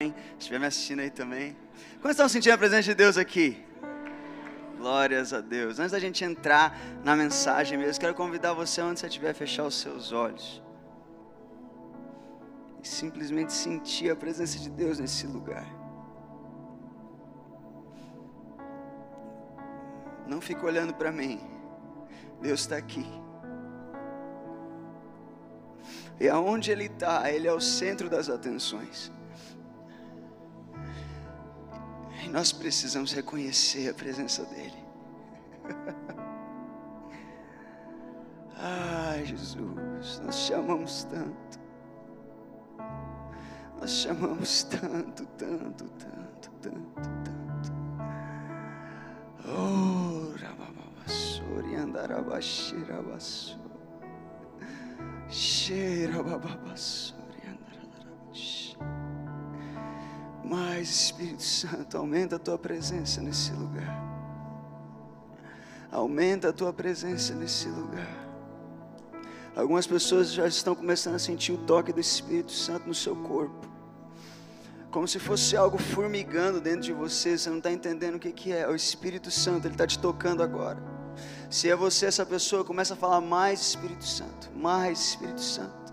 Se estiver me assistindo aí também. Como estão sentindo a presença de Deus aqui? Glórias a Deus. Antes da gente entrar na mensagem mesmo, quero convidar você, onde você estiver, a fechar os seus olhos. E simplesmente sentir a presença de Deus nesse lugar. Não fique olhando para mim. Deus está aqui. E aonde Ele está, Ele é o centro das atenções. Nós precisamos reconhecer a presença dEle. Ai, Jesus, nós chamamos tanto. Nós chamamos tanto, tanto, tanto, tanto, tanto. Oh, Rababassori andarabashirabasso. Xerababassori andarabashirabasso. Mas, Espírito Santo, aumenta a tua presença nesse lugar. Aumenta a tua presença nesse lugar. Algumas pessoas já estão começando a sentir o toque do Espírito Santo no seu corpo. Como se fosse algo formigando dentro de você, você não está entendendo o que, que é. O Espírito Santo, ele está te tocando agora. Se é você essa pessoa, começa a falar mais Espírito Santo, mais Espírito Santo.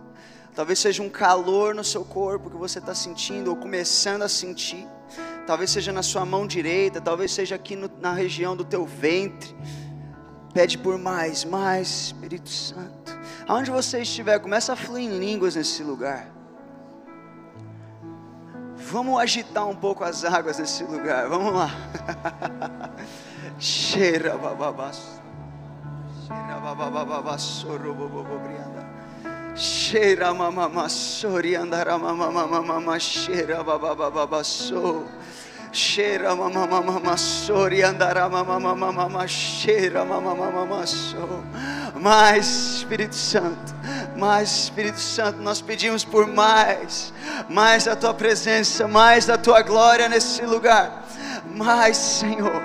Talvez seja um calor no seu corpo que você está sentindo ou começando a sentir. Talvez seja na sua mão direita, talvez seja aqui no, na região do teu ventre. Pede por mais, mais Espírito Santo. Aonde você estiver, começa a fluir em línguas nesse lugar. Vamos agitar um pouco as águas nesse lugar. Vamos lá. Cheira bababas. Cheira babababas, sorobobobrianda. Cheira mamama sori andara mamama mamama cheira bababababasso. Cheira mamama mamama sori andara mamama mamama cheira mamama mamama so. Mais Espírito Santo, mais Espírito Santo, nós pedimos por mais, mais da tua presença, mais da tua glória nesse lugar. Mais, Senhor.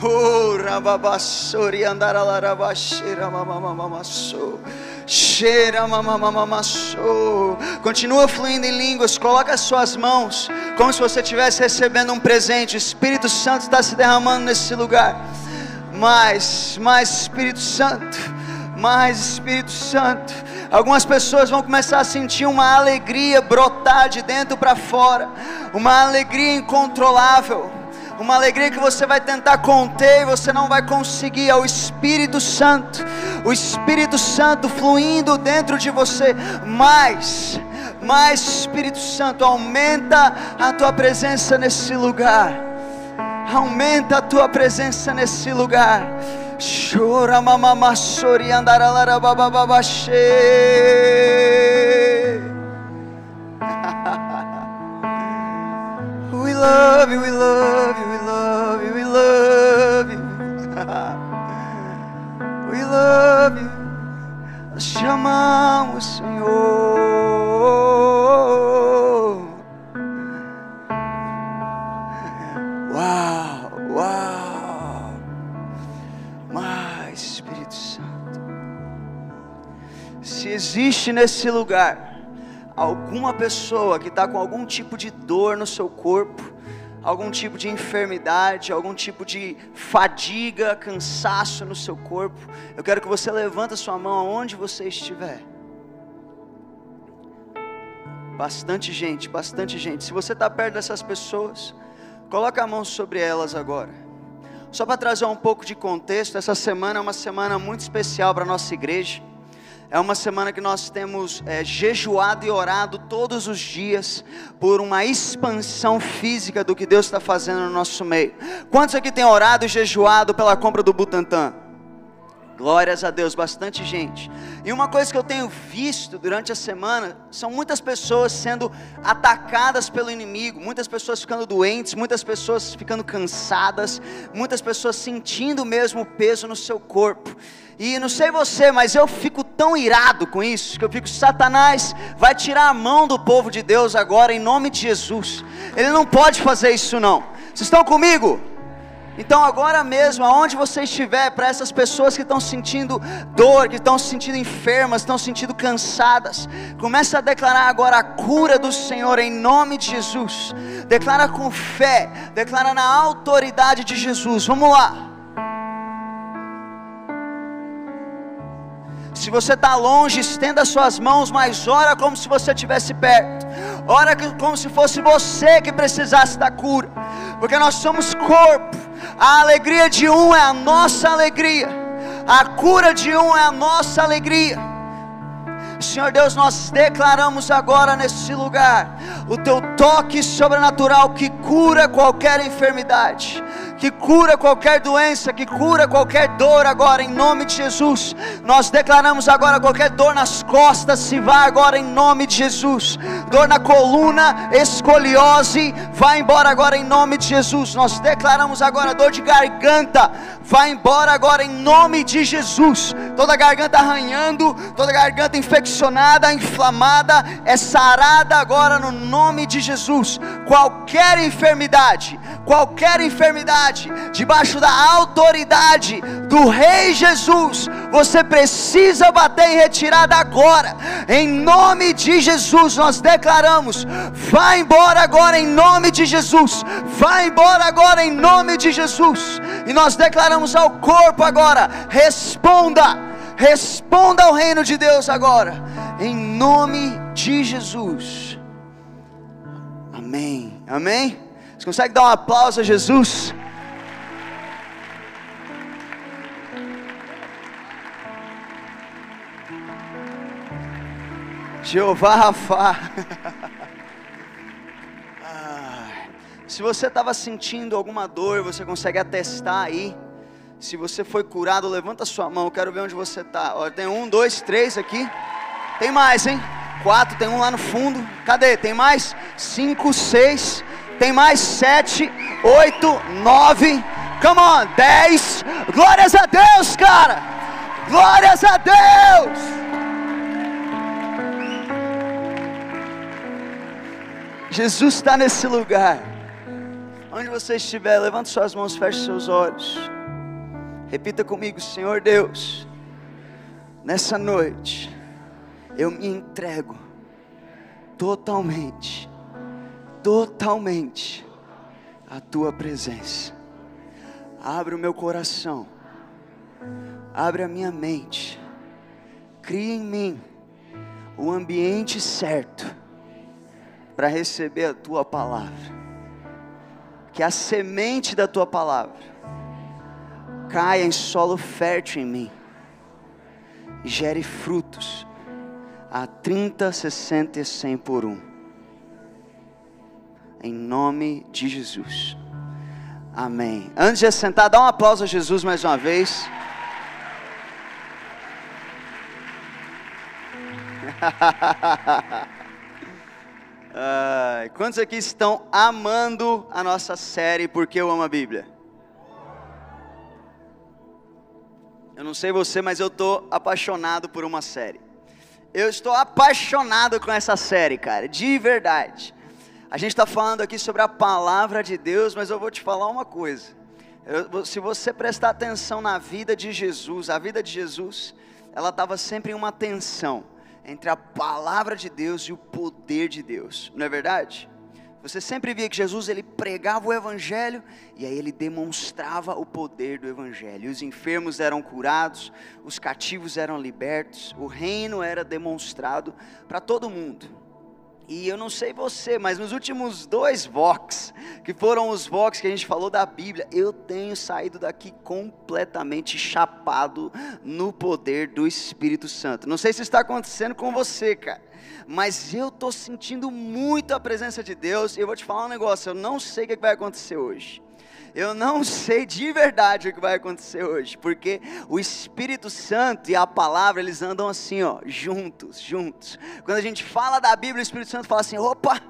Oh, rababassori andara larabashira mamama so. Mamamamassou. Continua fluindo em línguas. Coloca as suas mãos como se você estivesse recebendo um presente. O Espírito Santo está se derramando nesse lugar. Mais, mais Espírito Santo. Mais Espírito Santo. Algumas pessoas vão começar a sentir uma alegria brotar de dentro para fora. Uma alegria incontrolável uma alegria que você vai tentar conter e você não vai conseguir. É o Espírito Santo, o Espírito Santo fluindo dentro de você. Mais, mais Espírito Santo, aumenta a tua presença nesse lugar. Aumenta a tua presença nesse lugar. Chora mamama sori andarala babababaxê. We love you, we love you, we love you, we love love you. Chamamos, Senhor. Uau, uau. Mais Espírito Santo. Se existe nesse lugar alguma pessoa que está com algum tipo de dor no seu corpo, algum tipo de enfermidade, algum tipo de fadiga, cansaço no seu corpo, eu quero que você levante a sua mão aonde você estiver. Bastante gente, bastante gente. Se você está perto dessas pessoas, coloca a mão sobre elas agora. Só para trazer um pouco de contexto, essa semana é uma semana muito especial para a nossa igreja. É uma semana que nós temos é, jejuado e orado todos os dias por uma expansão física do que Deus está fazendo no nosso meio. Quantos aqui têm orado e jejuado pela compra do Butantan? Glórias a Deus, bastante gente. E uma coisa que eu tenho visto durante a semana são muitas pessoas sendo atacadas pelo inimigo, muitas pessoas ficando doentes, muitas pessoas ficando cansadas, muitas pessoas sentindo mesmo o peso no seu corpo. E não sei você, mas eu fico tão irado com isso, que eu fico, Satanás vai tirar a mão do povo de Deus agora, em nome de Jesus. Ele não pode fazer isso não. Vocês estão comigo? Então agora mesmo, aonde você estiver, para essas pessoas que estão sentindo dor, que estão se sentindo enfermas, estão se sentindo cansadas, comece a declarar agora a cura do Senhor em nome de Jesus. Declara com fé, declara na autoridade de Jesus. Vamos lá. Se você está longe, estenda suas mãos, mas ora como se você estivesse perto. Ora como se fosse você que precisasse da cura. Porque nós somos corpo. A alegria de um é a nossa alegria. A cura de um é a nossa alegria. Senhor Deus, nós declaramos agora nesse lugar o teu toque sobrenatural que cura qualquer enfermidade que cura qualquer doença, que cura qualquer dor agora, em nome de Jesus. Nós declaramos agora qualquer dor nas costas, se vá agora em nome de Jesus. Dor na coluna, escoliose, vai embora agora em nome de Jesus. Nós declaramos agora dor de garganta, vai embora agora em nome de Jesus. Toda garganta arranhando, toda garganta infeccionada, inflamada, é sarada agora no nome de Jesus. Qualquer enfermidade, qualquer enfermidade, debaixo da autoridade do Rei Jesus, você precisa bater em retirada agora, em nome de Jesus. Nós declaramos: vai embora agora em nome de Jesus, vai embora agora em nome de Jesus, e nós declaramos ao corpo agora: responda, responda ao reino de Deus agora, em nome de Jesus. Amém, amém. Você consegue dar um aplauso a Jesus? Jeová Rafa. Se você estava sentindo alguma dor, você consegue atestar aí. Se você foi curado, levanta sua mão. Quero ver onde você está. Tem um, dois, três aqui. Tem mais, hein? Quatro, tem um lá no fundo. Cadê? Tem mais? Cinco, seis. Tem mais sete, oito, nove. Come on, dez. Glórias a Deus, cara. Glórias a Deus. Jesus está nesse lugar. Onde você estiver, levante suas mãos, feche seus olhos. Repita comigo, Senhor Deus. Nessa noite, eu me entrego totalmente totalmente a tua presença. Abre o meu coração, abre a minha mente, cria em mim o ambiente certo para receber a tua palavra. Que a semente da tua palavra caia em solo fértil em mim e gere frutos a 30, 60 e 100 por um em nome de Jesus. Amém. Antes de sentar, dá um aplauso a Jesus mais uma vez. quantos aqui estão amando a nossa série Porque eu amo a Bíblia? Eu não sei você, mas eu estou apaixonado por uma série. Eu estou apaixonado com essa série, cara, de verdade. A gente está falando aqui sobre a palavra de Deus, mas eu vou te falar uma coisa. Eu, se você prestar atenção na vida de Jesus, a vida de Jesus, ela estava sempre em uma tensão entre a palavra de Deus e o poder de Deus, não é verdade? Você sempre via que Jesus ele pregava o evangelho e aí ele demonstrava o poder do evangelho. Os enfermos eram curados, os cativos eram libertos, o reino era demonstrado para todo mundo. E eu não sei você, mas nos últimos dois Vox, que foram os Vox que a gente falou da Bíblia, eu tenho saído daqui completamente chapado no poder do Espírito Santo. Não sei se está acontecendo com você, cara, mas eu estou sentindo muito a presença de Deus. E eu vou te falar um negócio: eu não sei o que vai acontecer hoje. Eu não sei de verdade o que vai acontecer hoje, porque o Espírito Santo e a palavra, eles andam assim, ó, juntos, juntos. Quando a gente fala da Bíblia, o Espírito Santo fala assim: opa,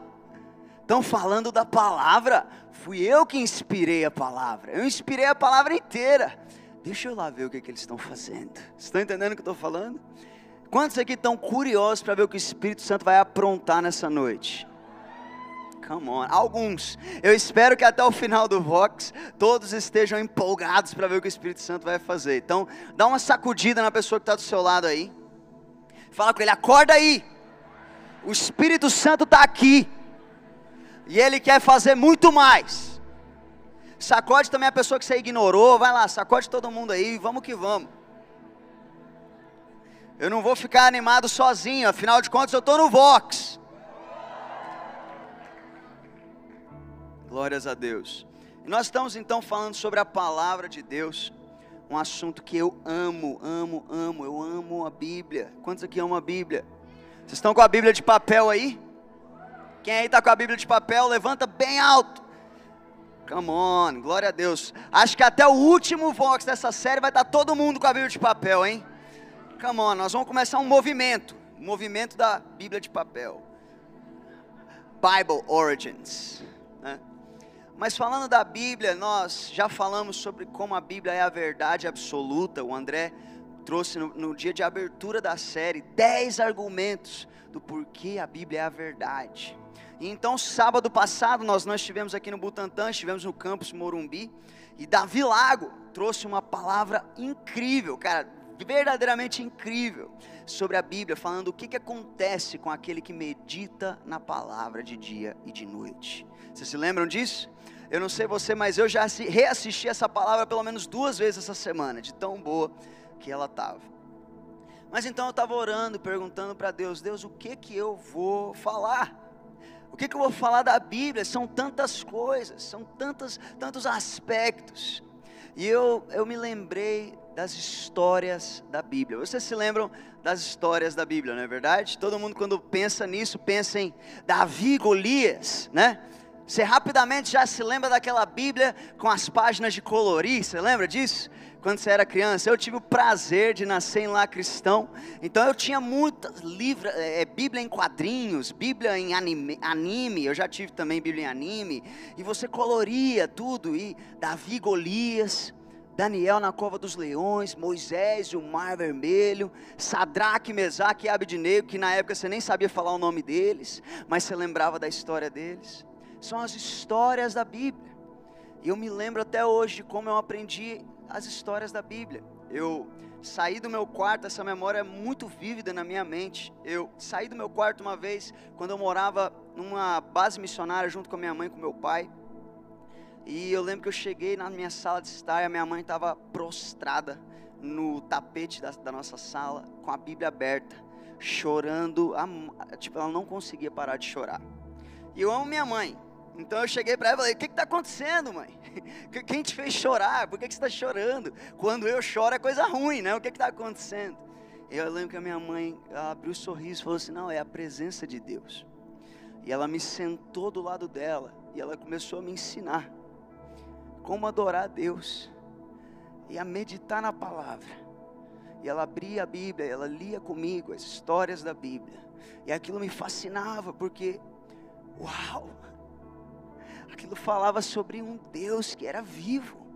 estão falando da palavra? Fui eu que inspirei a palavra, eu inspirei a palavra inteira. Deixa eu lá ver o que, que eles estão fazendo. Estão entendendo o que eu estou falando? Quantos aqui estão curiosos para ver o que o Espírito Santo vai aprontar nessa noite? Come on. Alguns. Eu espero que até o final do Vox todos estejam empolgados para ver o que o Espírito Santo vai fazer. Então, dá uma sacudida na pessoa que está do seu lado aí. Fala com ele, acorda aí. O Espírito Santo está aqui. E ele quer fazer muito mais. Sacode também a pessoa que você ignorou. Vai lá, sacode todo mundo aí. Vamos que vamos. Eu não vou ficar animado sozinho, afinal de contas eu estou no Vox. Glórias a Deus. Nós estamos então falando sobre a palavra de Deus, um assunto que eu amo, amo, amo. Eu amo a Bíblia. Quantos aqui amam a Bíblia? Vocês estão com a Bíblia de papel aí? Quem aí está com a Bíblia de papel, levanta bem alto. Come on, glória a Deus. Acho que até o último Vox dessa série vai estar todo mundo com a Bíblia de papel, hein? Come on, nós vamos começar um movimento. Um movimento da Bíblia de papel. Bible Origins. Né? Mas falando da Bíblia, nós já falamos sobre como a Bíblia é a verdade absoluta. O André trouxe no, no dia de abertura da série 10 argumentos do porquê a Bíblia é a verdade. E então, sábado passado, nós não estivemos aqui no Butantã, estivemos no campus Morumbi. E Davi Lago trouxe uma palavra incrível, cara verdadeiramente incrível sobre a Bíblia, falando o que, que acontece com aquele que medita na palavra de dia e de noite. Vocês se lembram disso? Eu não sei você, mas eu já reassisti essa palavra pelo menos duas vezes essa semana, de tão boa que ela estava. Mas então eu estava orando, perguntando para Deus: Deus, o que que eu vou falar? O que que eu vou falar da Bíblia? São tantas coisas, são tantos, tantos aspectos. E eu, eu me lembrei das histórias da Bíblia. Vocês se lembram das histórias da Bíblia, não é verdade? Todo mundo quando pensa nisso, pensa em Davi e Golias, né? Você rapidamente já se lembra daquela Bíblia com as páginas de colorir, você lembra disso? Quando você era criança, eu tive o prazer de nascer em lá cristão, então eu tinha muitas livros, é, Bíblia em quadrinhos, Bíblia em anime, anime, eu já tive também Bíblia em anime, e você coloria tudo, e Davi Golias, Daniel na cova dos leões, Moisés e o mar vermelho, Sadraque, Mesaque e Abednego, que na época você nem sabia falar o nome deles, mas você lembrava da história deles. São as histórias da Bíblia. E eu me lembro até hoje de como eu aprendi as histórias da Bíblia. Eu saí do meu quarto, essa memória é muito vívida na minha mente. Eu saí do meu quarto uma vez, quando eu morava numa base missionária junto com a minha mãe e com meu pai. E eu lembro que eu cheguei na minha sala de estar e a minha mãe estava prostrada no tapete da, da, nossa sala, com a Bíblia aberta, chorando. A, tipo, ela não conseguia parar de chorar. E eu amo minha mãe. Então eu cheguei para ela e falei: O que está acontecendo, mãe? Quem te fez chorar? Por que, que você está chorando? Quando eu choro é coisa ruim, né? O que está acontecendo? E eu lembro que a minha mãe abriu o um sorriso e falou assim: Não, é a presença de Deus. E ela me sentou do lado dela e ela começou a me ensinar como adorar a Deus e a meditar na palavra. E ela abria a Bíblia, ela lia comigo as histórias da Bíblia. E aquilo me fascinava, porque, uau! Aquilo falava sobre um Deus que era vivo,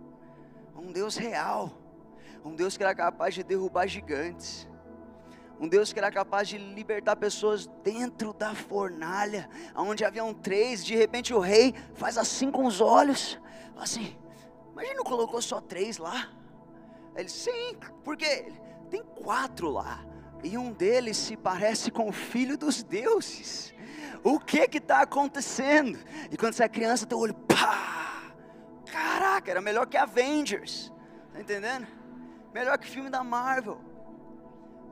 um Deus real, um Deus que era capaz de derrubar gigantes, um Deus que era capaz de libertar pessoas dentro da fornalha, onde haviam três, de repente o rei faz assim com os olhos, assim, mas ele não colocou só três lá? Ele, sim, por quê? Tem quatro lá. E um deles se parece com o filho dos deuses. O que que está acontecendo? E quando você é criança, teu olho, pá! Caraca, era melhor que Avengers. Tá entendendo? Melhor que filme da Marvel.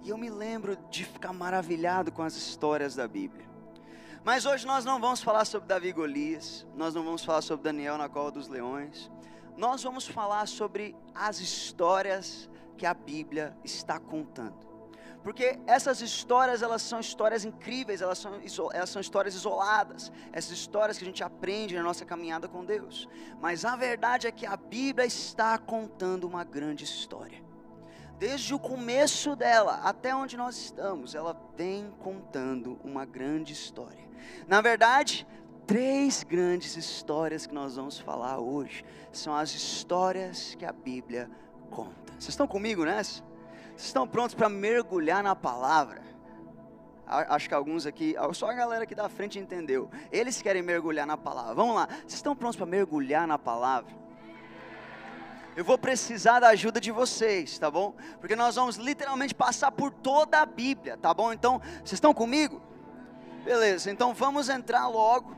E eu me lembro de ficar maravilhado com as histórias da Bíblia. Mas hoje nós não vamos falar sobre Davi Golias, nós não vamos falar sobre Daniel na cova dos leões, nós vamos falar sobre as histórias que a Bíblia está contando. Porque essas histórias, elas são histórias incríveis, elas são, elas são histórias isoladas, essas histórias que a gente aprende na nossa caminhada com Deus. Mas a verdade é que a Bíblia está contando uma grande história. Desde o começo dela até onde nós estamos, ela vem contando uma grande história. Na verdade, três grandes histórias que nós vamos falar hoje são as histórias que a Bíblia conta. Vocês estão comigo nessa? Vocês estão prontos para mergulhar na palavra? Acho que alguns aqui, só a galera aqui da frente entendeu. Eles querem mergulhar na palavra. Vamos lá, vocês estão prontos para mergulhar na palavra? Eu vou precisar da ajuda de vocês, tá bom? Porque nós vamos literalmente passar por toda a Bíblia, tá bom? Então, vocês estão comigo? Beleza, então vamos entrar logo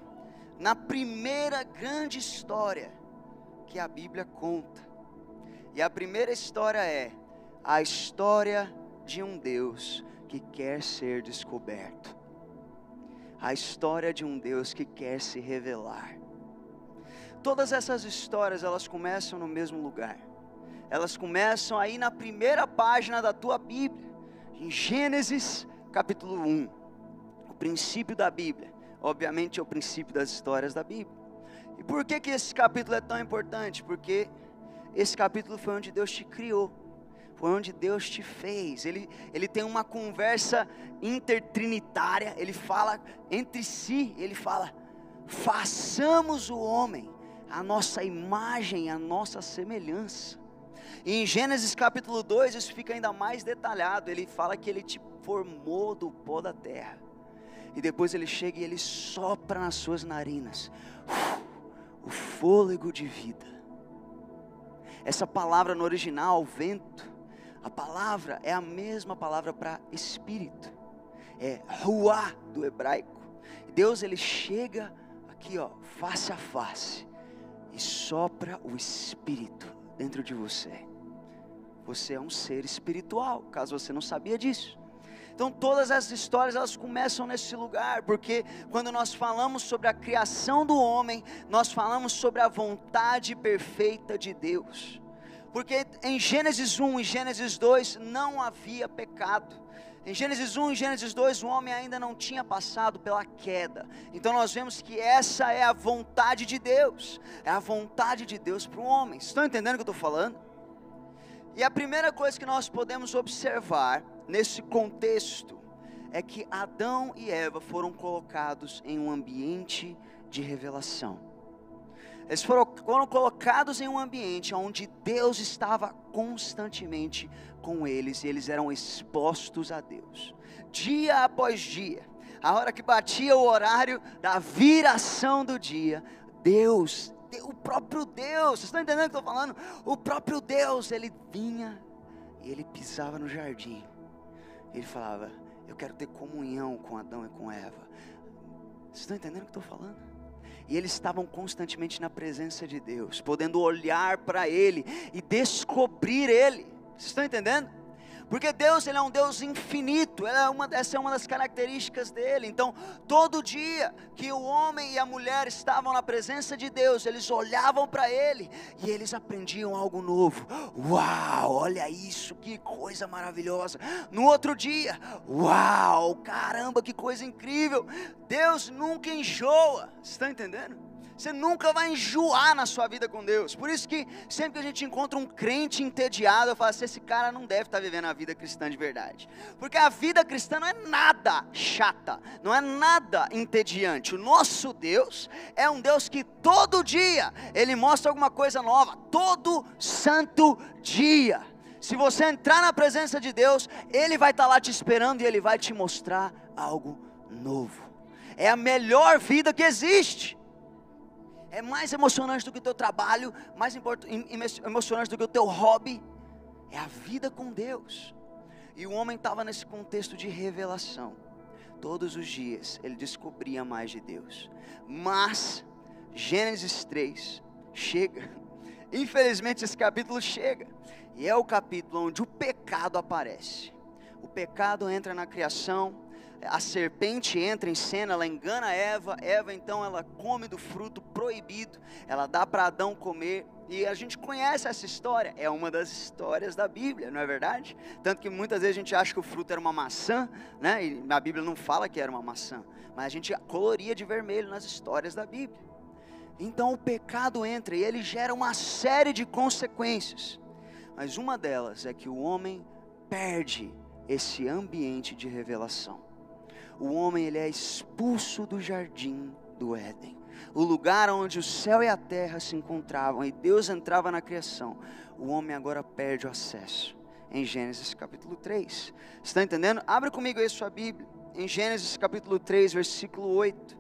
na primeira grande história que a Bíblia conta. E a primeira história é a história de um Deus que quer ser descoberto. A história de um Deus que quer se revelar. Todas essas histórias, elas começam no mesmo lugar. Elas começam aí na primeira página da tua Bíblia, em Gênesis capítulo 1. O princípio da Bíblia, obviamente é o princípio das histórias da Bíblia. E por que que esse capítulo é tão importante? Porque esse capítulo foi onde Deus te criou foi onde Deus te fez. Ele, ele tem uma conversa intertrinitária, ele fala entre si, ele fala: façamos o homem a nossa imagem, a nossa semelhança. E em Gênesis capítulo 2, isso fica ainda mais detalhado. Ele fala que ele te formou do pó da terra. E depois ele chega e ele sopra nas suas narinas o fôlego de vida. Essa palavra no original, vento, a palavra é a mesma palavra para espírito. É ruá do hebraico. Deus ele chega aqui, ó, face a face e sopra o espírito dentro de você. Você é um ser espiritual, caso você não sabia disso. Então todas essas histórias elas começam nesse lugar, porque quando nós falamos sobre a criação do homem, nós falamos sobre a vontade perfeita de Deus. Porque em Gênesis 1 e Gênesis 2 não havia pecado. Em Gênesis 1 e Gênesis 2, o homem ainda não tinha passado pela queda. Então nós vemos que essa é a vontade de Deus. É a vontade de Deus para o homem. Estão entendendo o que eu estou falando? E a primeira coisa que nós podemos observar nesse contexto é que Adão e Eva foram colocados em um ambiente de revelação. Eles foram, foram colocados em um ambiente onde Deus estava constantemente com eles e eles eram expostos a Deus, dia após dia. A hora que batia o horário da viração do dia, Deus, o próprio Deus, vocês estão entendendo o que eu estou falando? O próprio Deus, ele vinha e ele pisava no jardim. Ele falava: Eu quero ter comunhão com Adão e com Eva. Vocês estão entendendo o que eu estou falando? E eles estavam constantemente na presença de Deus, podendo olhar para Ele e descobrir Ele. Vocês estão entendendo? Porque Deus ele é um Deus infinito, é uma, essa é uma das características dele. Então, todo dia que o homem e a mulher estavam na presença de Deus, eles olhavam para ele e eles aprendiam algo novo. Uau, olha isso, que coisa maravilhosa. No outro dia, uau, caramba, que coisa incrível. Deus nunca enjoa. Estão entendendo? Você nunca vai enjoar na sua vida com Deus. Por isso que sempre que a gente encontra um crente entediado, eu falo assim: esse cara não deve estar vivendo a vida cristã de verdade. Porque a vida cristã não é nada chata, não é nada entediante. O nosso Deus é um Deus que todo dia ele mostra alguma coisa nova, todo santo dia. Se você entrar na presença de Deus, Ele vai estar lá te esperando e Ele vai te mostrar algo novo. É a melhor vida que existe é mais emocionante do que o teu trabalho, mais emocionante do que o teu hobby, é a vida com Deus. E o homem estava nesse contexto de revelação. Todos os dias ele descobria mais de Deus. Mas Gênesis 3 chega. Infelizmente esse capítulo chega. E é o capítulo onde o pecado aparece. O pecado entra na criação, a serpente entra em cena, ela engana Eva, Eva então ela come do fruto proibido, ela dá para Adão comer, e a gente conhece essa história, é uma das histórias da Bíblia, não é verdade? Tanto que muitas vezes a gente acha que o fruto era uma maçã, né? E a Bíblia não fala que era uma maçã, mas a gente coloria de vermelho nas histórias da Bíblia. Então o pecado entra e ele gera uma série de consequências, mas uma delas é que o homem perde esse ambiente de revelação o homem ele é expulso do jardim do Éden, o lugar onde o céu e a terra se encontravam e Deus entrava na criação. O homem agora perde o acesso. Em Gênesis capítulo 3. Está entendendo? Abre comigo aí sua Bíblia. em Gênesis capítulo 3, versículo 8.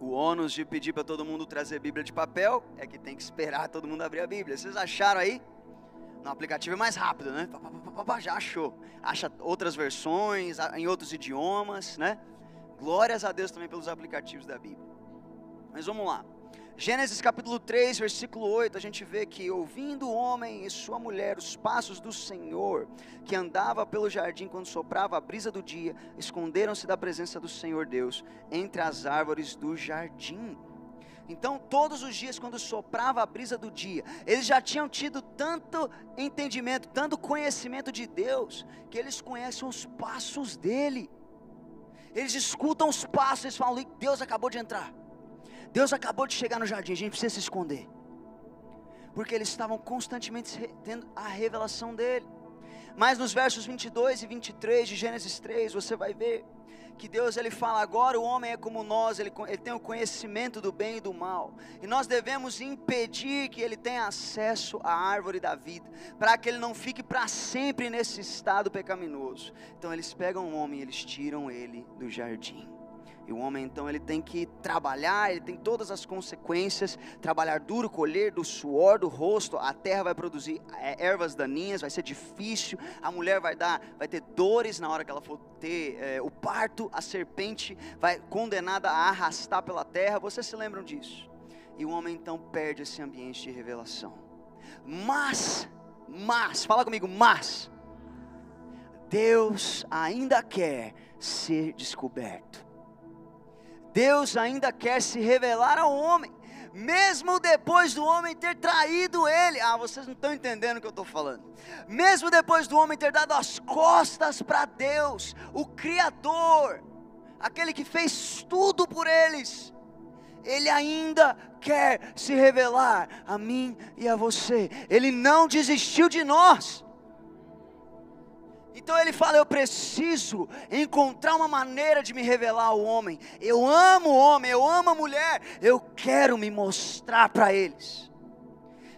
O ônus de pedir para todo mundo trazer Bíblia de papel é que tem que esperar todo mundo abrir a Bíblia. Vocês acharam aí? No aplicativo é mais rápido, né? Já achou. Acha outras versões, em outros idiomas, né? Glórias a Deus também pelos aplicativos da Bíblia. Mas vamos lá. Gênesis capítulo 3, versículo 8, a gente vê que ouvindo o homem e sua mulher os passos do Senhor, que andava pelo jardim quando soprava a brisa do dia, esconderam-se da presença do Senhor Deus entre as árvores do jardim. Então, todos os dias, quando soprava a brisa do dia, eles já tinham tido tanto entendimento, tanto conhecimento de Deus, que eles conhecem os passos dele. Eles escutam os passos, eles falam: Deus acabou de entrar. Deus acabou de chegar no jardim, a gente precisa se esconder. Porque eles estavam constantemente tendo a revelação dele. Mas nos versos 22 e 23 de Gênesis 3, você vai ver que Deus ele fala agora o homem é como nós, ele, ele tem o conhecimento do bem e do mal. E nós devemos impedir que ele tenha acesso à árvore da vida, para que ele não fique para sempre nesse estado pecaminoso. Então eles pegam o homem eles tiram ele do jardim. E o homem então ele tem que trabalhar, ele tem todas as consequências, trabalhar duro, colher do suor do rosto, a terra vai produzir é, ervas daninhas, vai ser difícil, a mulher vai dar, vai ter dores na hora que ela for ter é, o parto, a serpente vai condenada a arrastar pela terra. Vocês se lembram disso? E o homem então perde esse ambiente de revelação. Mas, mas, fala comigo, mas Deus ainda quer ser descoberto. Deus ainda quer se revelar ao homem, mesmo depois do homem ter traído ele. Ah, vocês não estão entendendo o que eu estou falando. Mesmo depois do homem ter dado as costas para Deus, o Criador, aquele que fez tudo por eles, ele ainda quer se revelar a mim e a você. Ele não desistiu de nós. Então ele fala: Eu preciso encontrar uma maneira de me revelar ao homem. Eu amo o homem, eu amo a mulher, eu quero me mostrar para eles.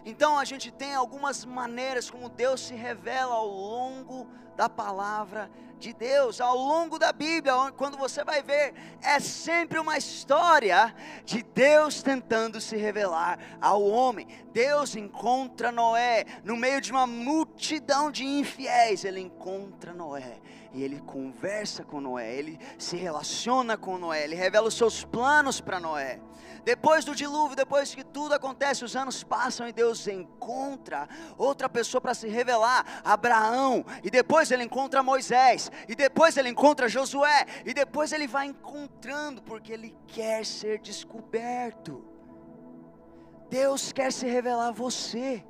Então a gente tem algumas maneiras como Deus se revela ao longo da palavra de Deus ao longo da Bíblia, quando você vai ver, é sempre uma história de Deus tentando se revelar ao homem. Deus encontra Noé no meio de uma multidão de infiéis, ele encontra Noé e ele conversa com Noé, ele se relaciona com Noé, ele revela os seus planos para Noé. Depois do dilúvio, depois que tudo acontece, os anos passam e Deus encontra outra pessoa para se revelar, Abraão, e depois ele encontra Moisés, e depois ele encontra Josué, e depois ele vai encontrando, porque ele quer ser descoberto. Deus quer se revelar a você.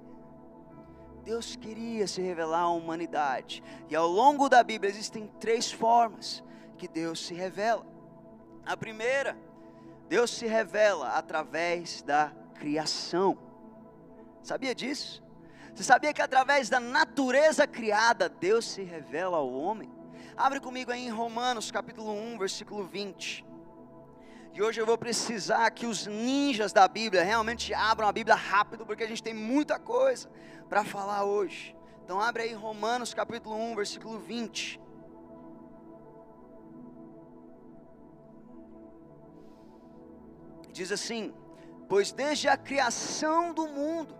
Deus queria se revelar à humanidade. E ao longo da Bíblia existem três formas que Deus se revela. A primeira Deus se revela através da criação. Sabia disso? Você sabia que através da natureza criada, Deus se revela ao homem? Abre comigo aí em Romanos capítulo 1, versículo 20. E hoje eu vou precisar que os ninjas da Bíblia realmente abram a Bíblia rápido, porque a gente tem muita coisa para falar hoje. Então abre aí Romanos capítulo 1, versículo 20. Diz assim: Pois desde a criação do mundo,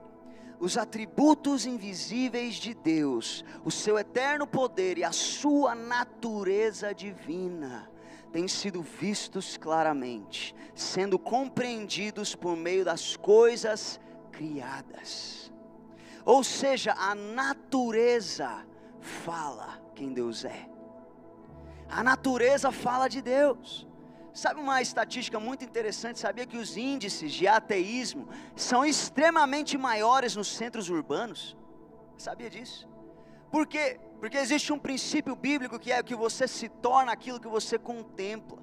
os atributos invisíveis de Deus, o seu eterno poder e a sua natureza divina, têm sido vistos claramente, sendo compreendidos por meio das coisas criadas. Ou seja, a natureza fala quem Deus é. A natureza fala de Deus. Sabe uma estatística muito interessante? Sabia que os índices de ateísmo são extremamente maiores nos centros urbanos? Sabia disso? Por quê? Porque existe um princípio bíblico que é que você se torna aquilo que você contempla.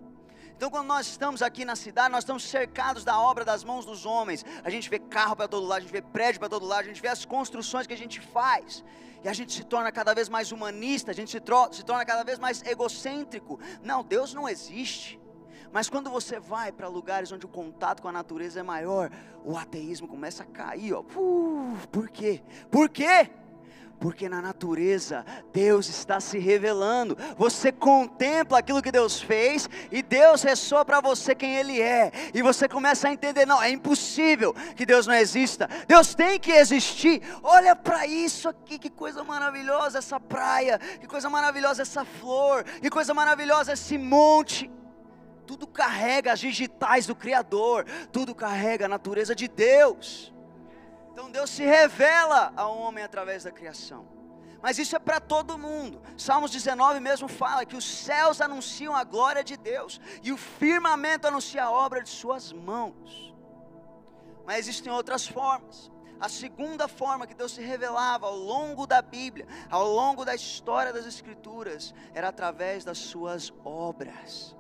Então, quando nós estamos aqui na cidade, nós estamos cercados da obra das mãos dos homens. A gente vê carro para todo lado, a gente vê prédio para todo lado, a gente vê as construções que a gente faz. E a gente se torna cada vez mais humanista, a gente se, se torna cada vez mais egocêntrico. Não, Deus não existe. Mas quando você vai para lugares onde o contato com a natureza é maior, o ateísmo começa a cair, ó. Uh, por quê? Por quê? Porque na natureza Deus está se revelando. Você contempla aquilo que Deus fez e Deus ressoa para você quem Ele é. E você começa a entender: não, é impossível que Deus não exista. Deus tem que existir. Olha para isso aqui, que coisa maravilhosa essa praia, que coisa maravilhosa essa flor, que coisa maravilhosa esse monte tudo carrega as digitais do Criador, tudo carrega a natureza de Deus. Então Deus se revela ao homem através da criação. Mas isso é para todo mundo. Salmos 19 mesmo fala que os céus anunciam a glória de Deus e o firmamento anuncia a obra de suas mãos. Mas existem outras formas. A segunda forma que Deus se revelava ao longo da Bíblia, ao longo da história das Escrituras, era através das suas obras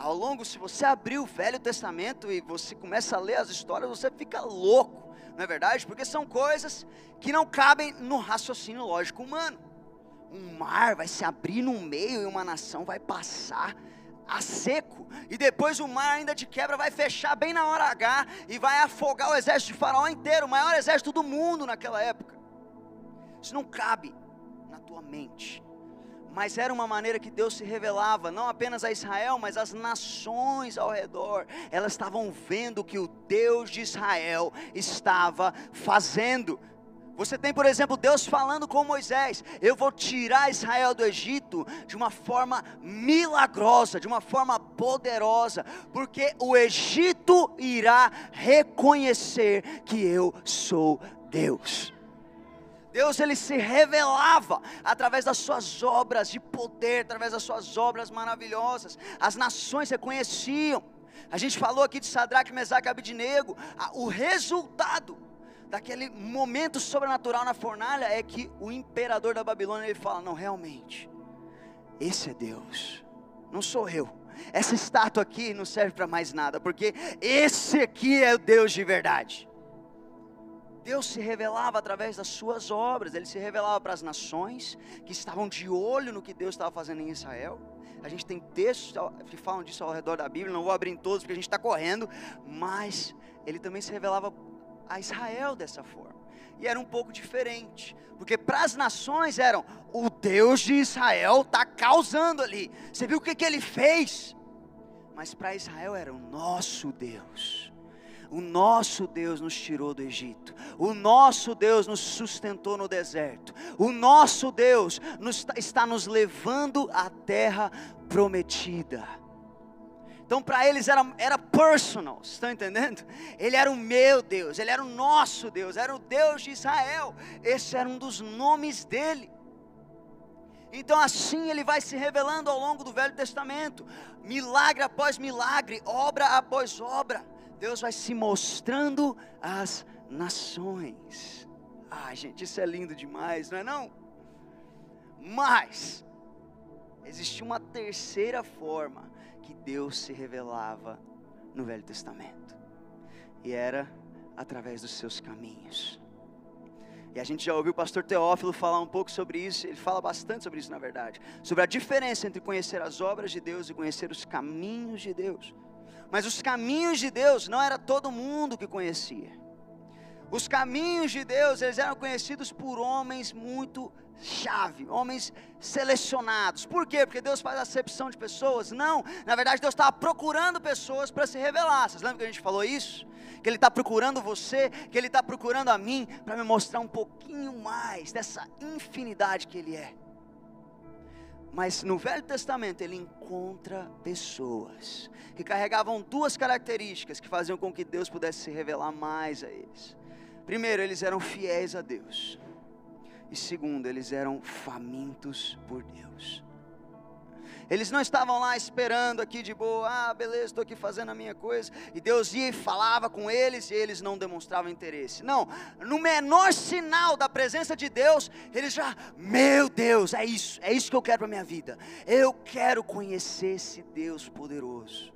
ao longo, se você abrir o Velho Testamento e você começa a ler as histórias, você fica louco, não é verdade? Porque são coisas que não cabem no raciocínio lógico humano. Um mar vai se abrir no meio e uma nação vai passar a seco, e depois o mar ainda de quebra vai fechar bem na hora H e vai afogar o exército de Faraó inteiro, o maior exército do mundo naquela época. Isso não cabe na tua mente mas era uma maneira que Deus se revelava, não apenas a Israel, mas às nações ao redor. Elas estavam vendo que o Deus de Israel estava fazendo. Você tem, por exemplo, Deus falando com Moisés: Eu vou tirar Israel do Egito de uma forma milagrosa, de uma forma poderosa, porque o Egito irá reconhecer que eu sou Deus. Deus ele se revelava através das suas obras de poder, através das suas obras maravilhosas. As nações reconheciam. A gente falou aqui de Sadraque, Mesaque e Abidinego. O resultado daquele momento sobrenatural na fornalha é que o imperador da Babilônia ele fala: "Não, realmente. Esse é Deus. Não sou eu. Essa estátua aqui não serve para mais nada, porque esse aqui é o Deus de verdade." Deus se revelava através das suas obras, ele se revelava para as nações que estavam de olho no que Deus estava fazendo em Israel. A gente tem textos que falam disso ao redor da Bíblia, não vou abrir em todos porque a gente está correndo, mas ele também se revelava a Israel dessa forma. E era um pouco diferente, porque para as nações eram o Deus de Israel está causando ali. Você viu o que, que ele fez? Mas para Israel era o nosso Deus o nosso Deus nos tirou do Egito, o nosso Deus nos sustentou no deserto, o nosso Deus nos, está nos levando à terra prometida. Então, para eles era, era personal, estão entendendo? Ele era o meu Deus, ele era o nosso Deus, era o Deus de Israel, esse era um dos nomes dele. Então, assim ele vai se revelando ao longo do Velho Testamento, milagre após milagre, obra após obra. Deus vai se mostrando às nações. Ah, gente, isso é lindo demais, não é não? Mas existia uma terceira forma que Deus se revelava no Velho Testamento. E era através dos seus caminhos. E a gente já ouviu o pastor Teófilo falar um pouco sobre isso, ele fala bastante sobre isso na verdade, sobre a diferença entre conhecer as obras de Deus e conhecer os caminhos de Deus. Mas os caminhos de Deus não era todo mundo que conhecia. Os caminhos de Deus, eles eram conhecidos por homens muito chave, homens selecionados. Por quê? Porque Deus faz acepção de pessoas? Não, na verdade Deus estava procurando pessoas para se revelar. Vocês lembram que a gente falou isso? Que Ele está procurando você, que Ele está procurando a mim, para me mostrar um pouquinho mais dessa infinidade que Ele é. Mas no Velho Testamento ele encontra pessoas que carregavam duas características que faziam com que Deus pudesse se revelar mais a eles. Primeiro, eles eram fiéis a Deus. E segundo, eles eram famintos por Deus. Eles não estavam lá esperando aqui de boa, ah, beleza, estou aqui fazendo a minha coisa. E Deus ia e falava com eles e eles não demonstravam interesse. Não, no menor sinal da presença de Deus, eles já, meu Deus, é isso, é isso que eu quero para minha vida. Eu quero conhecer esse Deus poderoso.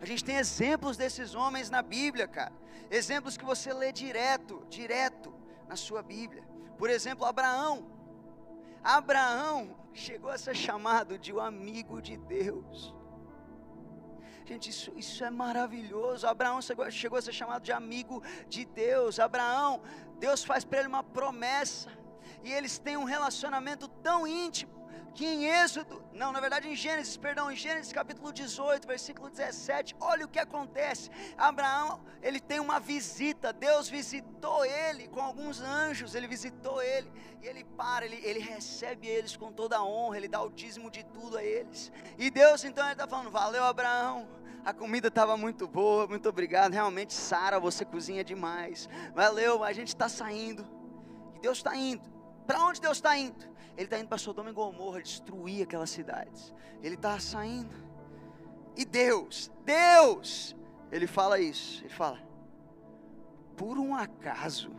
A gente tem exemplos desses homens na Bíblia, cara. Exemplos que você lê direto, direto na sua Bíblia. Por exemplo, Abraão. Abraão chegou a ser chamado de um amigo de Deus. Gente, isso, isso é maravilhoso. Abraão chegou a ser chamado de amigo de Deus. Abraão, Deus faz para ele uma promessa. e eles têm um relacionamento tão íntimo que em Êxodo, não, na verdade em Gênesis, perdão, em Gênesis capítulo 18, versículo 17, olha o que acontece. Abraão, ele tem uma visita, Deus visitou ele com alguns anjos, ele visitou ele, e ele para, ele, ele recebe eles com toda a honra, ele dá o dízimo de tudo a eles. E Deus então ele está falando: valeu Abraão, a comida estava muito boa, muito obrigado. Realmente, Sara, você cozinha demais. Valeu, a gente está saindo. E Deus está indo. Para onde Deus está indo? Ele está indo para Sodoma e Gomorra destruir aquelas cidades. Ele está saindo. E Deus, Deus, ele fala isso. Ele fala: Por um acaso,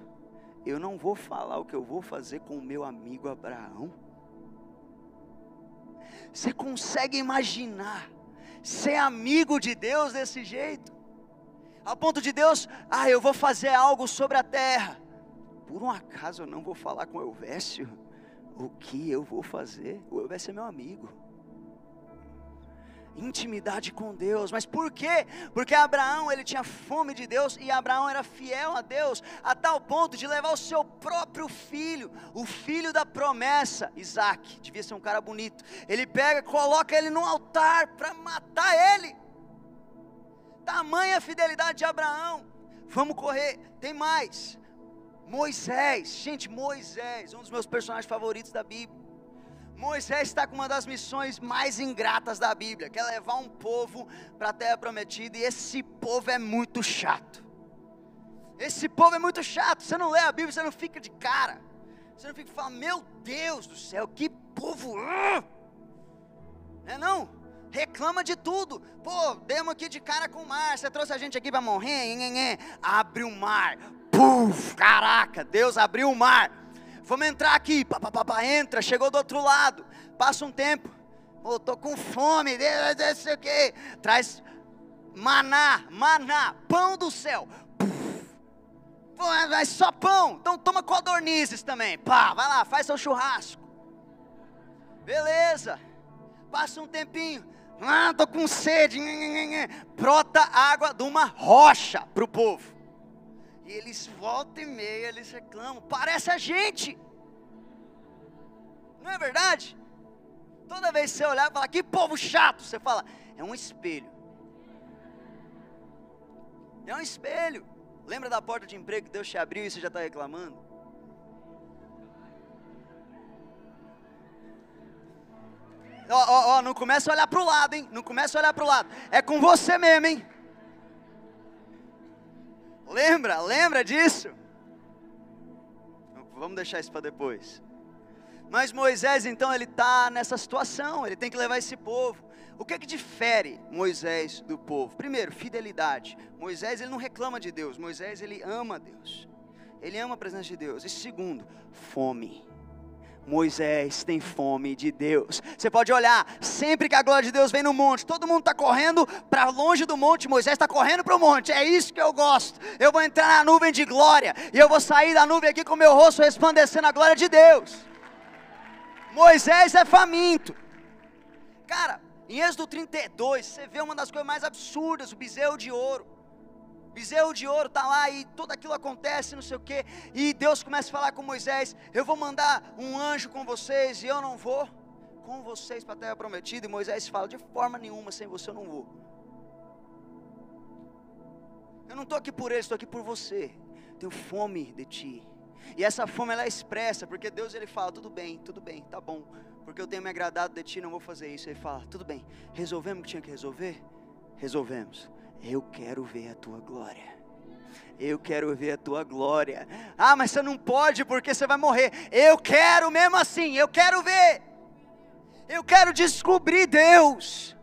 eu não vou falar o que eu vou fazer com o meu amigo Abraão? Você consegue imaginar ser amigo de Deus desse jeito? A ponto de Deus, ah, eu vou fazer algo sobre a terra. Por um acaso eu não vou falar com o Elvésio? O que eu vou fazer? O eu vai ser meu amigo. Intimidade com Deus, mas por quê? Porque Abraão ele tinha fome de Deus e Abraão era fiel a Deus a tal ponto de levar o seu próprio filho, o filho da promessa, Isaac, devia ser um cara bonito. Ele pega, coloca ele no altar para matar ele. Tamanha fidelidade de Abraão. Vamos correr, tem mais. Moisés, gente, Moisés, um dos meus personagens favoritos da Bíblia. Moisés está com uma das missões mais ingratas da Bíblia, que é levar um povo para a terra prometida, e esse povo é muito chato. Esse povo é muito chato. Você não lê a Bíblia, você não fica de cara. Você não fica falando, meu Deus do céu, que povo. Uh! É não? Reclama de tudo. Pô, demos aqui de cara com o mar. Você trouxe a gente aqui para morrer. Abre o mar Puf, caraca, Deus abriu o mar. Vamos entrar aqui. Papapá, entra, chegou do outro lado. Passa um tempo. Pô, tô com fome, sei o quê. Traz maná, maná, pão do céu. Pô, é só pão. Então toma codornizes também. Pá, vai lá, faz seu churrasco. Beleza. Passa um tempinho. Ah, tô com sede. Brota água de uma rocha para o povo. E eles voltam e meia, eles reclamam. Parece a gente. Não é verdade? Toda vez que você olhar e falar, que povo chato, você fala, é um espelho. É um espelho. Lembra da porta de emprego que Deus te abriu e você já está reclamando? Ó, ó, ó, não começa a olhar para o lado, hein? Não começa a olhar para o lado. É com você mesmo, hein? Lembra? Lembra disso? Vamos deixar isso para depois. Mas Moisés, então, ele está nessa situação, ele tem que levar esse povo. O que é que difere Moisés do povo? Primeiro, fidelidade. Moisés, ele não reclama de Deus, Moisés, ele ama Deus. Ele ama a presença de Deus. E segundo, fome. Moisés tem fome de Deus. Você pode olhar, sempre que a glória de Deus vem no monte, todo mundo está correndo para longe do monte, Moisés está correndo para o monte. É isso que eu gosto. Eu vou entrar na nuvem de glória e eu vou sair da nuvem aqui com meu rosto resplandecendo a glória de Deus. Moisés é faminto. Cara, em Êxodo 32, você vê uma das coisas mais absurdas, o bezerro de ouro bezerro de ouro está lá e tudo aquilo acontece, não sei o que, e Deus começa a falar com Moisés: Eu vou mandar um anjo com vocês e eu não vou com vocês para a terra prometida. E Moisés fala: De forma nenhuma, sem você eu não vou. Eu não estou aqui por eles, estou aqui por você. Tenho fome de ti. E essa fome ela é expressa, porque Deus ele fala: Tudo bem, tudo bem, tá bom, porque eu tenho me agradado de ti, não vou fazer isso. Ele fala: Tudo bem, resolvemos o que tinha que resolver? Resolvemos. Eu quero ver a tua glória. Eu quero ver a tua glória. Ah, mas você não pode porque você vai morrer. Eu quero mesmo assim, eu quero ver. Eu quero descobrir Deus.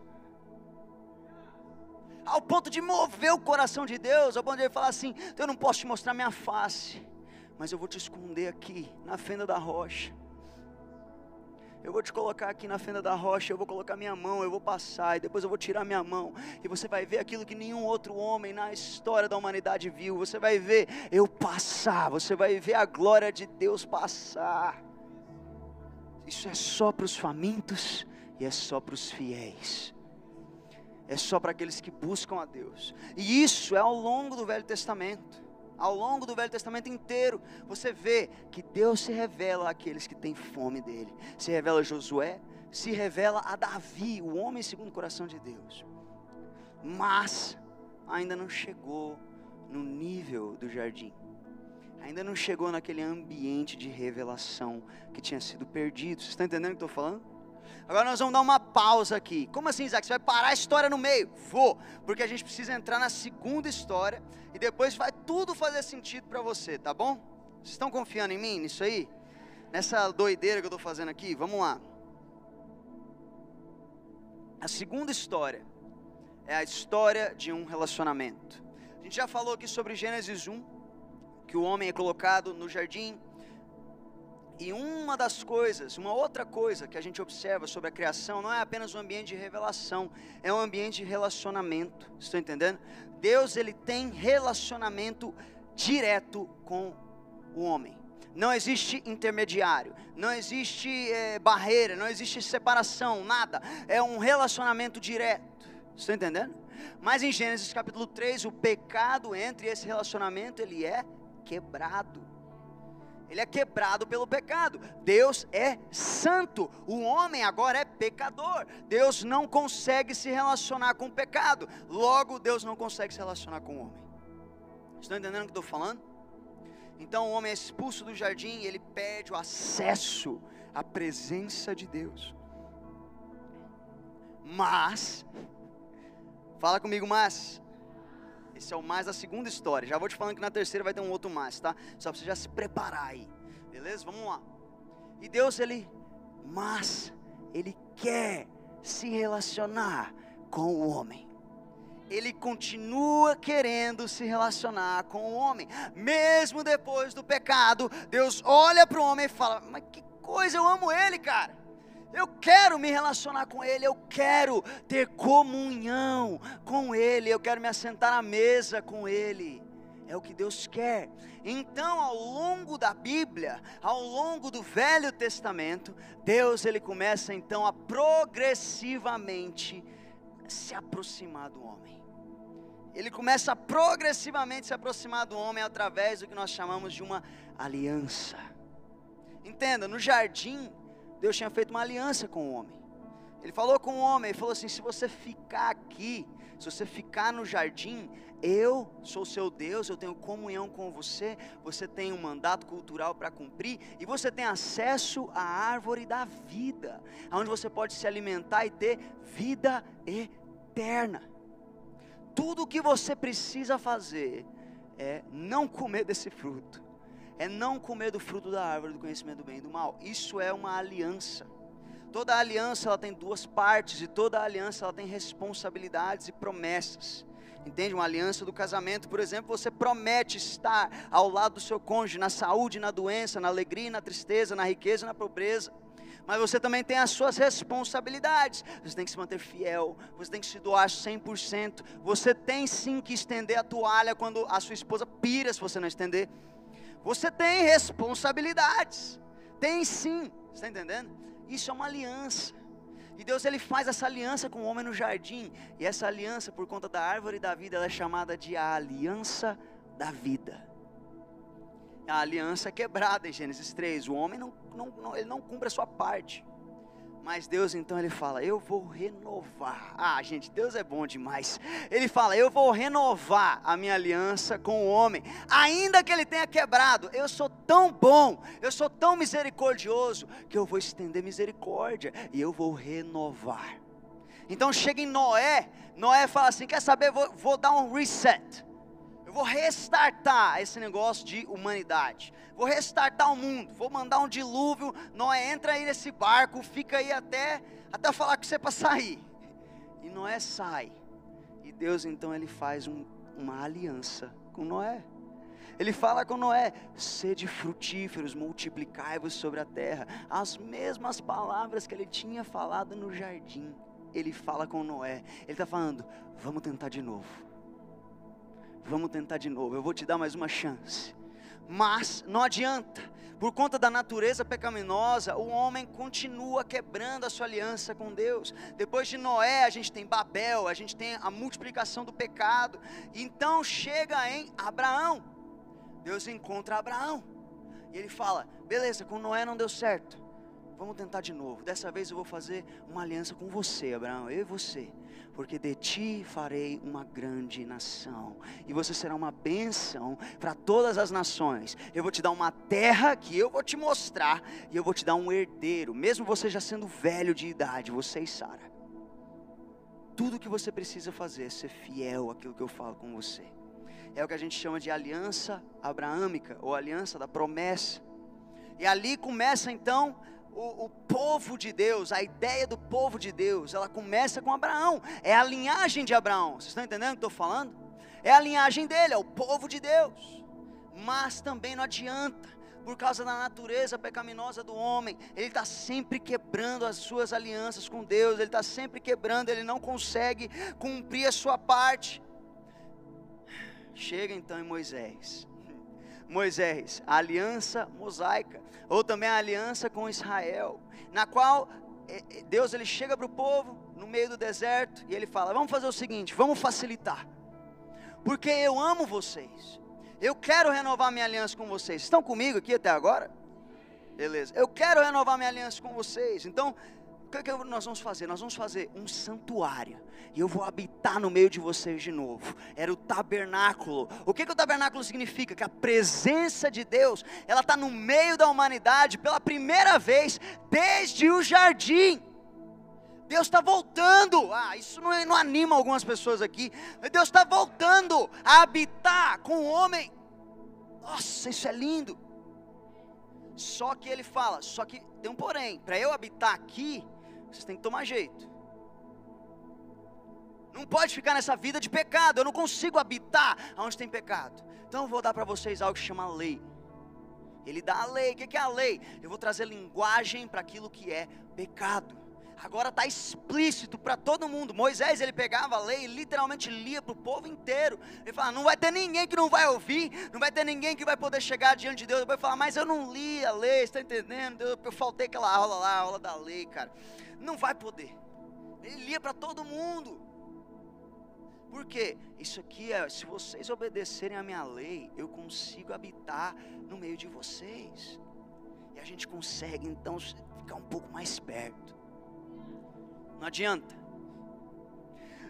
Ao ponto de mover o coração de Deus, ao ponto de ele falar assim: Eu não posso te mostrar minha face, mas eu vou te esconder aqui, na fenda da rocha eu vou te colocar aqui na fenda da rocha, eu vou colocar minha mão, eu vou passar, e depois eu vou tirar minha mão, e você vai ver aquilo que nenhum outro homem na história da humanidade viu. Você vai ver eu passar, você vai ver a glória de Deus passar. Isso é só para os famintos e é só para os fiéis. É só para aqueles que buscam a Deus. E isso é ao longo do Velho Testamento. Ao longo do Velho Testamento inteiro, você vê que Deus se revela àqueles que têm fome dele. Se revela a Josué, se revela a Davi, o homem segundo o coração de Deus. Mas ainda não chegou no nível do jardim. Ainda não chegou naquele ambiente de revelação que tinha sido perdido. Você está entendendo o que eu estou falando? Agora nós vamos dar uma pausa aqui. Como assim, Isaac? Você vai parar a história no meio? Vou, porque a gente precisa entrar na segunda história e depois vai tudo fazer sentido para você, tá bom? Vocês estão confiando em mim nisso aí? Nessa doideira que eu estou fazendo aqui? Vamos lá. A segunda história é a história de um relacionamento. A gente já falou aqui sobre Gênesis 1, que o homem é colocado no jardim. E uma das coisas, uma outra coisa que a gente observa sobre a criação não é apenas um ambiente de revelação, é um ambiente de relacionamento. Estão entendendo? Deus ele tem relacionamento direto com o homem. Não existe intermediário, não existe é, barreira, não existe separação, nada. É um relacionamento direto. Estão entendendo? Mas em Gênesis capítulo 3, o pecado entre esse relacionamento, ele é quebrado. Ele é quebrado pelo pecado. Deus é santo. O homem agora é pecador. Deus não consegue se relacionar com o pecado. Logo, Deus não consegue se relacionar com o homem. Estão entendendo o que estou falando? Então o homem é expulso do jardim e ele perde o acesso à presença de Deus. Mas Fala comigo, mas. Esse é o mais da segunda história. Já vou te falando que na terceira vai ter um outro mais, tá? Só para você já se preparar aí. Beleza? Vamos lá. E Deus, ele. Mas, ele quer se relacionar com o homem. Ele continua querendo se relacionar com o homem. Mesmo depois do pecado, Deus olha para o homem e fala: Mas que coisa, eu amo ele, cara. Eu quero me relacionar com Ele, eu quero ter comunhão com Ele, eu quero me assentar à mesa com Ele. É o que Deus quer. Então, ao longo da Bíblia, ao longo do Velho Testamento, Deus ele começa então a progressivamente se aproximar do homem. Ele começa a progressivamente se aproximar do homem através do que nós chamamos de uma aliança. Entenda, no jardim, Deus tinha feito uma aliança com o homem. Ele falou com o homem, ele falou assim: se você ficar aqui, se você ficar no jardim, eu sou seu Deus, eu tenho comunhão com você, você tem um mandato cultural para cumprir e você tem acesso à árvore da vida, onde você pode se alimentar e ter vida eterna. Tudo o que você precisa fazer é não comer desse fruto é não comer do fruto da árvore do conhecimento do bem e do mal. Isso é uma aliança. Toda aliança ela tem duas partes e toda aliança ela tem responsabilidades e promessas. Entende? Uma aliança do casamento, por exemplo, você promete estar ao lado do seu cônjuge na saúde, na doença, na alegria, na tristeza, na riqueza, na pobreza. Mas você também tem as suas responsabilidades. Você tem que se manter fiel, você tem que se doar 100%. Você tem sim que estender a toalha quando a sua esposa pira se você não estender. Você tem responsabilidades. Tem sim. Está entendendo? Isso é uma aliança. E Deus ele faz essa aliança com o homem no jardim. E essa aliança, por conta da árvore da vida, ela é chamada de a aliança da vida. A aliança é quebrada em Gênesis 3. O homem não, não, não, ele não cumpre a sua parte. Mas Deus então ele fala: Eu vou renovar. Ah, gente, Deus é bom demais. Ele fala: Eu vou renovar a minha aliança com o homem, ainda que ele tenha quebrado. Eu sou tão bom, eu sou tão misericordioso, que eu vou estender misericórdia e eu vou renovar. Então chega em Noé, Noé fala assim: Quer saber? Vou, vou dar um reset vou restartar esse negócio de humanidade. Vou restartar o mundo. Vou mandar um dilúvio. Noé, entra aí nesse barco, fica aí até, até falar com você para sair. E Noé sai. E Deus então ele faz um, uma aliança com Noé. Ele fala com Noé: sede frutíferos, multiplicai-vos sobre a terra. As mesmas palavras que ele tinha falado no jardim, ele fala com Noé. Ele está falando: vamos tentar de novo Vamos tentar de novo, eu vou te dar mais uma chance. Mas não adianta, por conta da natureza pecaminosa, o homem continua quebrando a sua aliança com Deus. Depois de Noé, a gente tem Babel, a gente tem a multiplicação do pecado. Então chega em Abraão. Deus encontra Abraão. E ele fala: beleza, com Noé não deu certo. Vamos tentar de novo. Dessa vez eu vou fazer uma aliança com você, Abraão, eu e você. Porque de ti farei uma grande nação, e você será uma bênção para todas as nações. Eu vou te dar uma terra que eu vou te mostrar, e eu vou te dar um herdeiro, mesmo você já sendo velho de idade, você e Sara. Tudo que você precisa fazer é ser fiel àquilo que eu falo com você. É o que a gente chama de aliança abraâmica, ou aliança da promessa. E ali começa então o, o, povo de Deus, a ideia do povo de Deus, ela começa com Abraão, é a linhagem de Abraão, vocês estão entendendo o que estou falando? É a linhagem dele, é o povo de Deus, mas também não adianta, por causa da natureza pecaminosa do homem, ele está sempre quebrando as suas alianças com Deus, ele está sempre quebrando, ele não consegue cumprir a sua parte. Chega então em Moisés, Moisés, a aliança mosaica, ou também a aliança com Israel, na qual eh, eh, Deus ele chega para o povo no meio do deserto e ele fala: Vamos fazer o seguinte, vamos facilitar, porque eu amo vocês, eu quero renovar minha aliança com vocês. Estão comigo aqui até agora? Beleza, eu quero renovar minha aliança com vocês. Então, que, que nós vamos fazer? Nós vamos fazer um santuário. E eu vou habitar no meio de vocês de novo. Era o tabernáculo. O que, que o tabernáculo significa? Que a presença de Deus, ela está no meio da humanidade pela primeira vez desde o jardim. Deus está voltando. Ah, isso não, não, anima algumas pessoas aqui. Deus está voltando a habitar com o homem. Nossa, isso é lindo. Só que ele fala, só que tem um porém. Para eu habitar aqui, vocês têm que tomar jeito. Não pode ficar nessa vida de pecado. Eu não consigo habitar onde tem pecado. Então eu vou dar para vocês algo que chama lei. Ele dá a lei. O que é a lei? Eu vou trazer linguagem para aquilo que é pecado. Agora está explícito para todo mundo. Moisés ele pegava a lei e literalmente lia para o povo inteiro. Ele fala: não vai ter ninguém que não vai ouvir, não vai ter ninguém que vai poder chegar diante de Deus. Ele vai falar: mas eu não li a lei, está entendendo? Eu, eu faltei aquela aula lá, a aula da lei, cara. Não vai poder. Ele lia para todo mundo. Por quê? Isso aqui é, se vocês obedecerem a minha lei, eu consigo habitar no meio de vocês. E a gente consegue então ficar um pouco mais perto. Não adianta.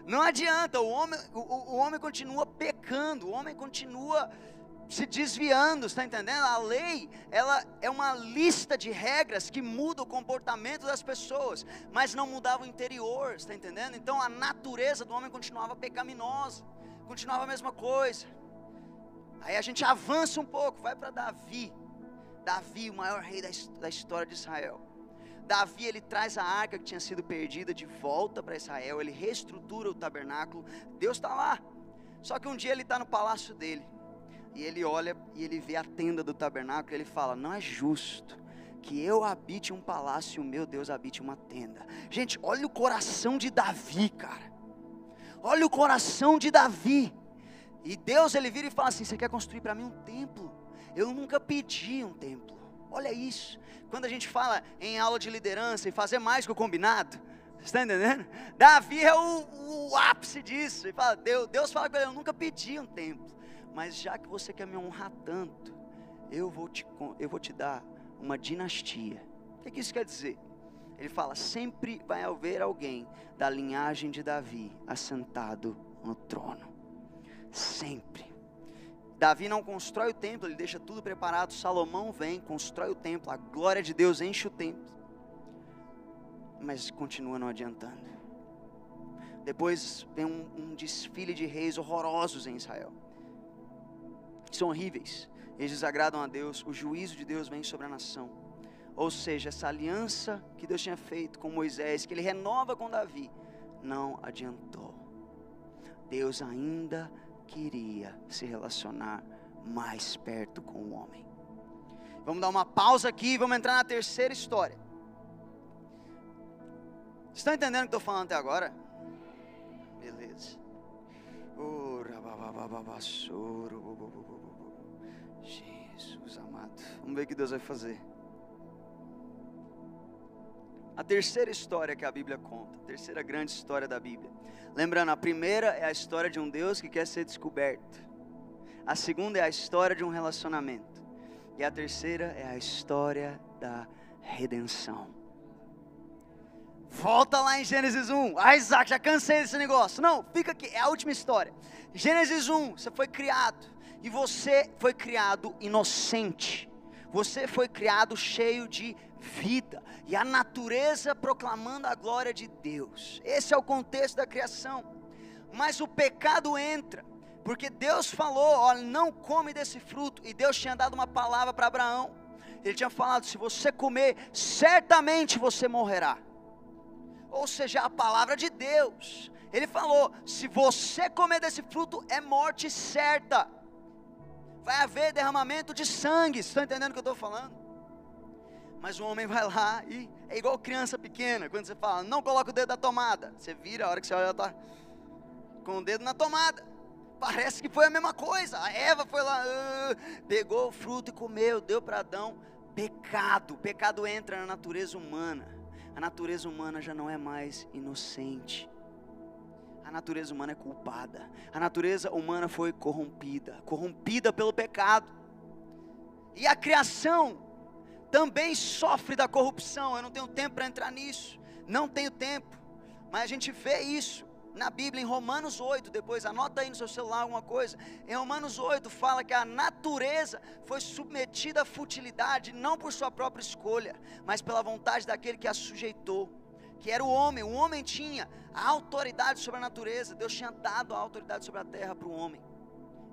Não adianta, o homem, o, o homem continua pecando, o homem continua se desviando, está entendendo? A lei, ela é uma lista de regras que muda o comportamento das pessoas, mas não mudava o interior, está entendendo? Então a natureza do homem continuava pecaminosa, continuava a mesma coisa. Aí a gente avança um pouco, vai para Davi. Davi, o maior rei da, da história de Israel. Davi ele traz a arca que tinha sido perdida de volta para Israel, ele reestrutura o tabernáculo. Deus está lá. Só que um dia ele está no palácio dele e ele olha e ele vê a tenda do tabernáculo e ele fala: Não é justo que eu habite um palácio e o meu Deus habite uma tenda. Gente, olha o coração de Davi, cara. Olha o coração de Davi. E Deus ele vira e fala assim: Você quer construir para mim um templo? Eu nunca pedi um templo. Olha isso. Quando a gente fala em aula de liderança e fazer mais que o combinado, você está entendendo? Davi é o, o ápice disso. Ele fala, Deus, Deus fala com ele: Eu nunca pedi um templo mas já que você quer me honrar tanto, eu vou te, eu vou te dar uma dinastia. O que, que isso quer dizer? Ele fala: sempre vai haver alguém da linhagem de Davi assentado no trono. Sempre. Davi não constrói o templo, ele deixa tudo preparado. Salomão vem, constrói o templo, a glória de Deus enche o templo. Mas continua não adiantando. Depois vem um, um desfile de reis horrorosos em Israel são horríveis, eles desagradam a Deus, o juízo de Deus vem sobre a nação. Ou seja, essa aliança que Deus tinha feito com Moisés, que ele renova com Davi, não adiantou. Deus ainda queria se relacionar mais perto com o homem. Vamos dar uma pausa aqui e vamos entrar na terceira história. Estão entendendo o que estou falando até agora? Beleza. Jesus amado. Vamos ver o que Deus vai fazer. A terceira história que a Bíblia conta, a terceira grande história da Bíblia. Lembrando, a primeira é a história de um Deus que quer ser descoberto. A segunda é a história de um relacionamento. E a terceira é a história da redenção. Volta lá em Gênesis 1. Ah, Isaac, já cansei desse negócio. Não, fica aqui, é a última história. Gênesis 1, você foi criado. E você foi criado inocente. Você foi criado cheio de vida. E a natureza proclamando a glória de Deus. Esse é o contexto da criação. Mas o pecado entra. Porque Deus falou: olha, não come desse fruto. E Deus tinha dado uma palavra para Abraão. Ele tinha falado: se você comer, certamente você morrerá. Ou seja, a palavra de Deus. Ele falou: se você comer desse fruto, é morte certa. Vai haver derramamento de sangue. Estão entendendo o que eu estou falando? Mas o homem vai lá e é igual criança pequena. Quando você fala, não coloca o dedo na tomada. Você vira, a hora que você olha, ela está com o dedo na tomada. Parece que foi a mesma coisa. A Eva foi lá, uh, pegou o fruto e comeu, deu para Adão. Pecado, pecado entra na natureza humana. A natureza humana já não é mais inocente. Natureza humana é culpada. A natureza humana foi corrompida, corrompida pelo pecado. E a criação também sofre da corrupção. Eu não tenho tempo para entrar nisso. Não tenho tempo. Mas a gente vê isso na Bíblia, em Romanos 8, depois anota aí no seu celular alguma coisa. Em Romanos 8 fala que a natureza foi submetida à futilidade, não por sua própria escolha, mas pela vontade daquele que a sujeitou, que era o homem. O homem tinha a autoridade sobre a natureza, Deus tinha dado a autoridade sobre a terra para o homem.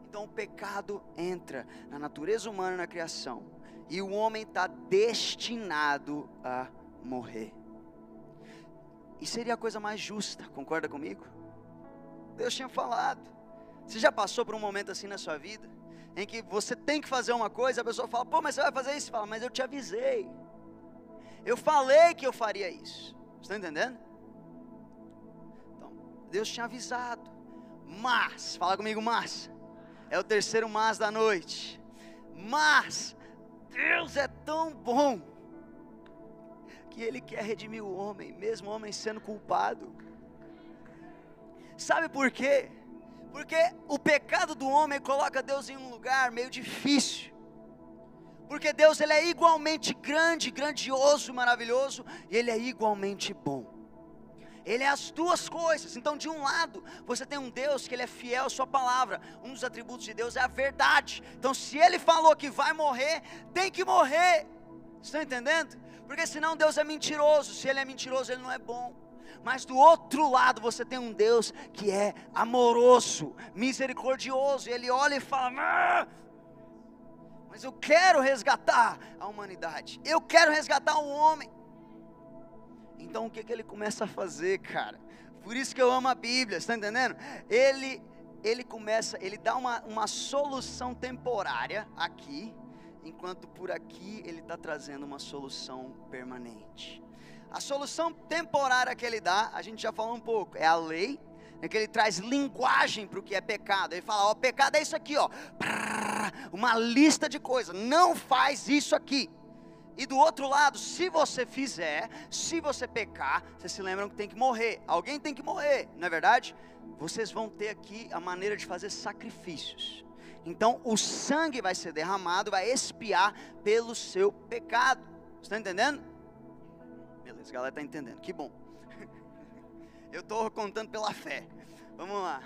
Então o pecado entra na natureza humana na criação, e o homem está destinado a morrer. E seria a coisa mais justa, concorda comigo? Deus tinha falado. Você já passou por um momento assim na sua vida? Em que você tem que fazer uma coisa, a pessoa fala, pô, mas você vai fazer isso? Você fala, mas eu te avisei. Eu falei que eu faria isso. Estão entendendo? Então, Deus tinha avisado. Mas, fala comigo, mas. É o terceiro mas da noite. Mas, Deus é tão bom que Ele quer redimir o homem, mesmo o homem sendo culpado. Sabe por quê? Porque o pecado do homem coloca Deus em um lugar meio difícil. Porque Deus ele é igualmente grande, grandioso, maravilhoso, e ele é igualmente bom. Ele é as duas coisas. Então, de um lado, você tem um Deus que ele é fiel à sua palavra. Um dos atributos de Deus é a verdade. Então, se ele falou que vai morrer, tem que morrer. Estão entendendo? Porque senão Deus é mentiroso. Se Ele é mentiroso, Ele não é bom. Mas do outro lado você tem um Deus que é amoroso, misericordioso. Ele olha e fala: ah, Mas eu quero resgatar a humanidade. Eu quero resgatar o homem. Então o que, que ele começa a fazer, cara? Por isso que eu amo a Bíblia, está entendendo? Ele, ele começa, ele dá uma, uma solução temporária aqui, enquanto por aqui ele está trazendo uma solução permanente. A solução temporária que ele dá, a gente já falou um pouco, é a lei, é que ele traz linguagem para o que é pecado. Ele fala: ó, pecado é isso aqui, ó, uma lista de coisas. Não faz isso aqui. E do outro lado, se você fizer, se você pecar, vocês se lembram que tem que morrer. Alguém tem que morrer, não é verdade? Vocês vão ter aqui a maneira de fazer sacrifícios. Então o sangue vai ser derramado, vai expiar pelo seu pecado. Está entendendo? Beleza, a galera está entendendo. Que bom. Eu estou contando pela fé. Vamos lá.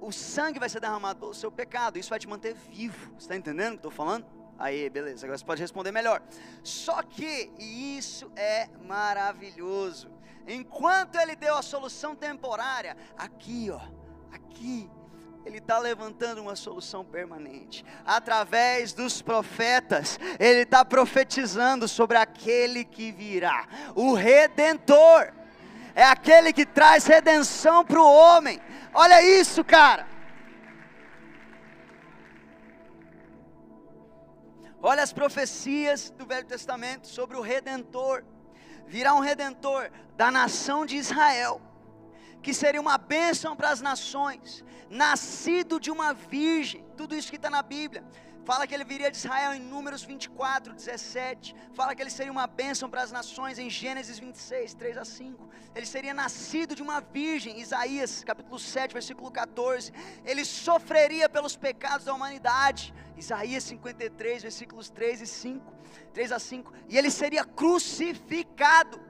O sangue vai ser derramado pelo seu pecado. Isso vai te manter vivo. Está entendendo o que estou falando? Aí, beleza. Agora você pode responder melhor. Só que isso é maravilhoso. Enquanto ele deu a solução temporária, aqui, ó, aqui ele está levantando uma solução permanente. Através dos profetas, Ele está profetizando sobre aquele que virá, o Redentor. É aquele que traz redenção para o homem. Olha isso, cara. Olha as profecias do Velho Testamento sobre o Redentor. Virá um Redentor da nação de Israel que seria uma bênção para as nações, nascido de uma virgem, tudo isso que está na Bíblia, Fala que ele viria de Israel em Números 24, 17. Fala que ele seria uma bênção para as nações em Gênesis 26, 3 a 5. Ele seria nascido de uma virgem, Isaías capítulo 7, versículo 14. Ele sofreria pelos pecados da humanidade, Isaías 53, versículos 3 e 5, 3 a 5. E ele seria crucificado.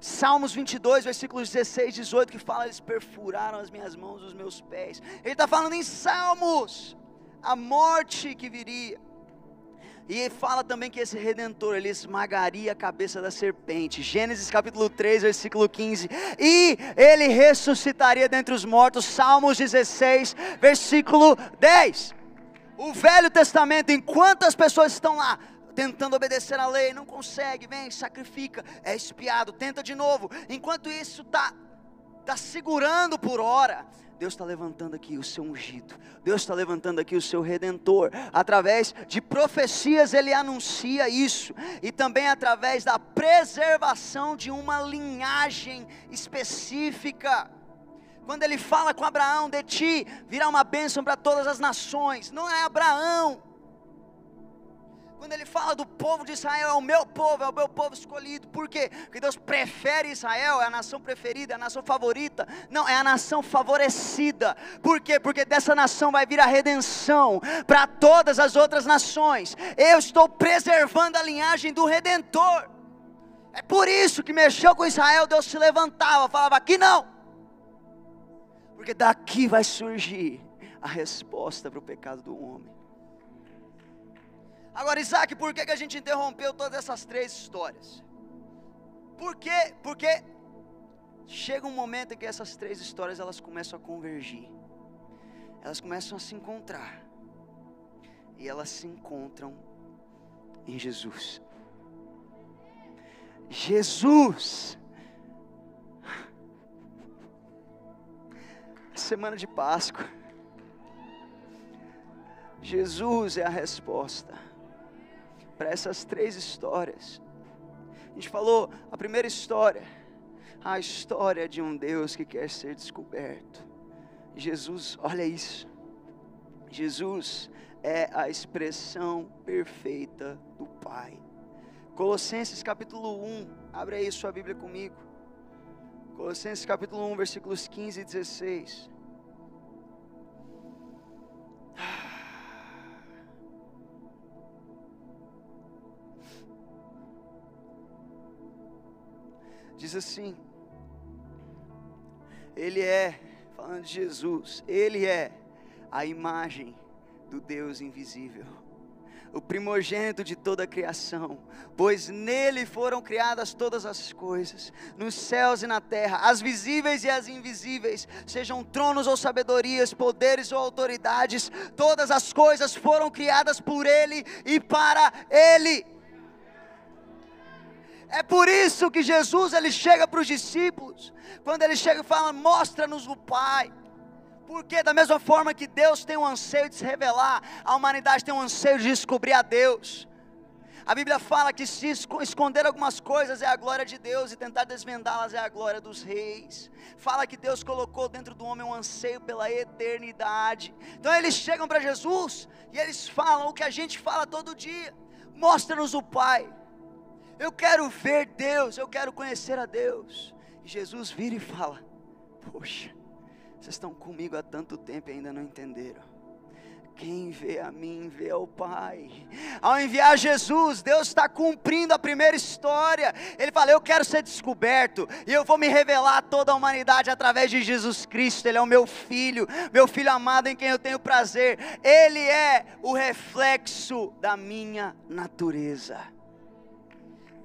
Salmos 22, versículos 16 e 18, que fala: Eles perfuraram as minhas mãos, os meus pés. Ele está falando em Salmos a morte que viria. E fala também que esse redentor, ele esmagaria a cabeça da serpente. Gênesis capítulo 3, versículo 15. E ele ressuscitaria dentre os mortos. Salmos 16, versículo 10. O Velho Testamento, enquanto as pessoas estão lá tentando obedecer a lei, não consegue, vem, sacrifica, é espiado, tenta de novo. Enquanto isso está tá segurando por hora, Deus está levantando aqui o seu ungido, Deus está levantando aqui o seu redentor, através de profecias ele anuncia isso, e também através da preservação de uma linhagem específica. Quando ele fala com Abraão, de ti virá uma bênção para todas as nações, não é Abraão, quando ele fala do povo de Israel, é o meu povo, é o meu povo escolhido. Por quê? Porque Deus prefere Israel, é a nação preferida, é a nação favorita. Não, é a nação favorecida. Por quê? Porque dessa nação vai vir a redenção para todas as outras nações. Eu estou preservando a linhagem do redentor. É por isso que mexeu com Israel, Deus se levantava, falava: aqui não. Porque daqui vai surgir a resposta para o pecado do homem. Agora, Isaac, por que, que a gente interrompeu todas essas três histórias? Por quê? Porque chega um momento em que essas três histórias elas começam a convergir. Elas começam a se encontrar. E elas se encontram em Jesus. Jesus. Semana de Páscoa. Jesus é a resposta para essas três histórias. A gente falou a primeira história, a história de um Deus que quer ser descoberto. Jesus, olha isso. Jesus é a expressão perfeita do Pai. Colossenses capítulo 1, abre aí sua Bíblia comigo. Colossenses capítulo 1, versículos 15 e 16. Diz assim: Ele é, falando de Jesus, Ele é a imagem do Deus invisível, o primogênito de toda a criação, pois nele foram criadas todas as coisas, nos céus e na terra, as visíveis e as invisíveis, sejam tronos ou sabedorias, poderes ou autoridades, todas as coisas foram criadas por Ele e para Ele é por isso que Jesus ele chega para os discípulos, quando ele chega e fala: "Mostra-nos o Pai". Porque da mesma forma que Deus tem um anseio de se revelar, a humanidade tem um anseio de descobrir a Deus. A Bíblia fala que se esconder algumas coisas é a glória de Deus e tentar desvendá-las é a glória dos reis. Fala que Deus colocou dentro do homem um anseio pela eternidade. Então eles chegam para Jesus e eles falam o que a gente fala todo dia: mostra-nos o Pai. Eu quero ver Deus, eu quero conhecer a Deus. E Jesus vira e fala: Poxa, vocês estão comigo há tanto tempo e ainda não entenderam. Quem vê a mim, vê ao Pai. Ao enviar Jesus, Deus está cumprindo a primeira história. Ele fala: Eu quero ser descoberto, e eu vou me revelar a toda a humanidade através de Jesus Cristo. Ele é o meu filho, meu filho amado em quem eu tenho prazer. Ele é o reflexo da minha natureza.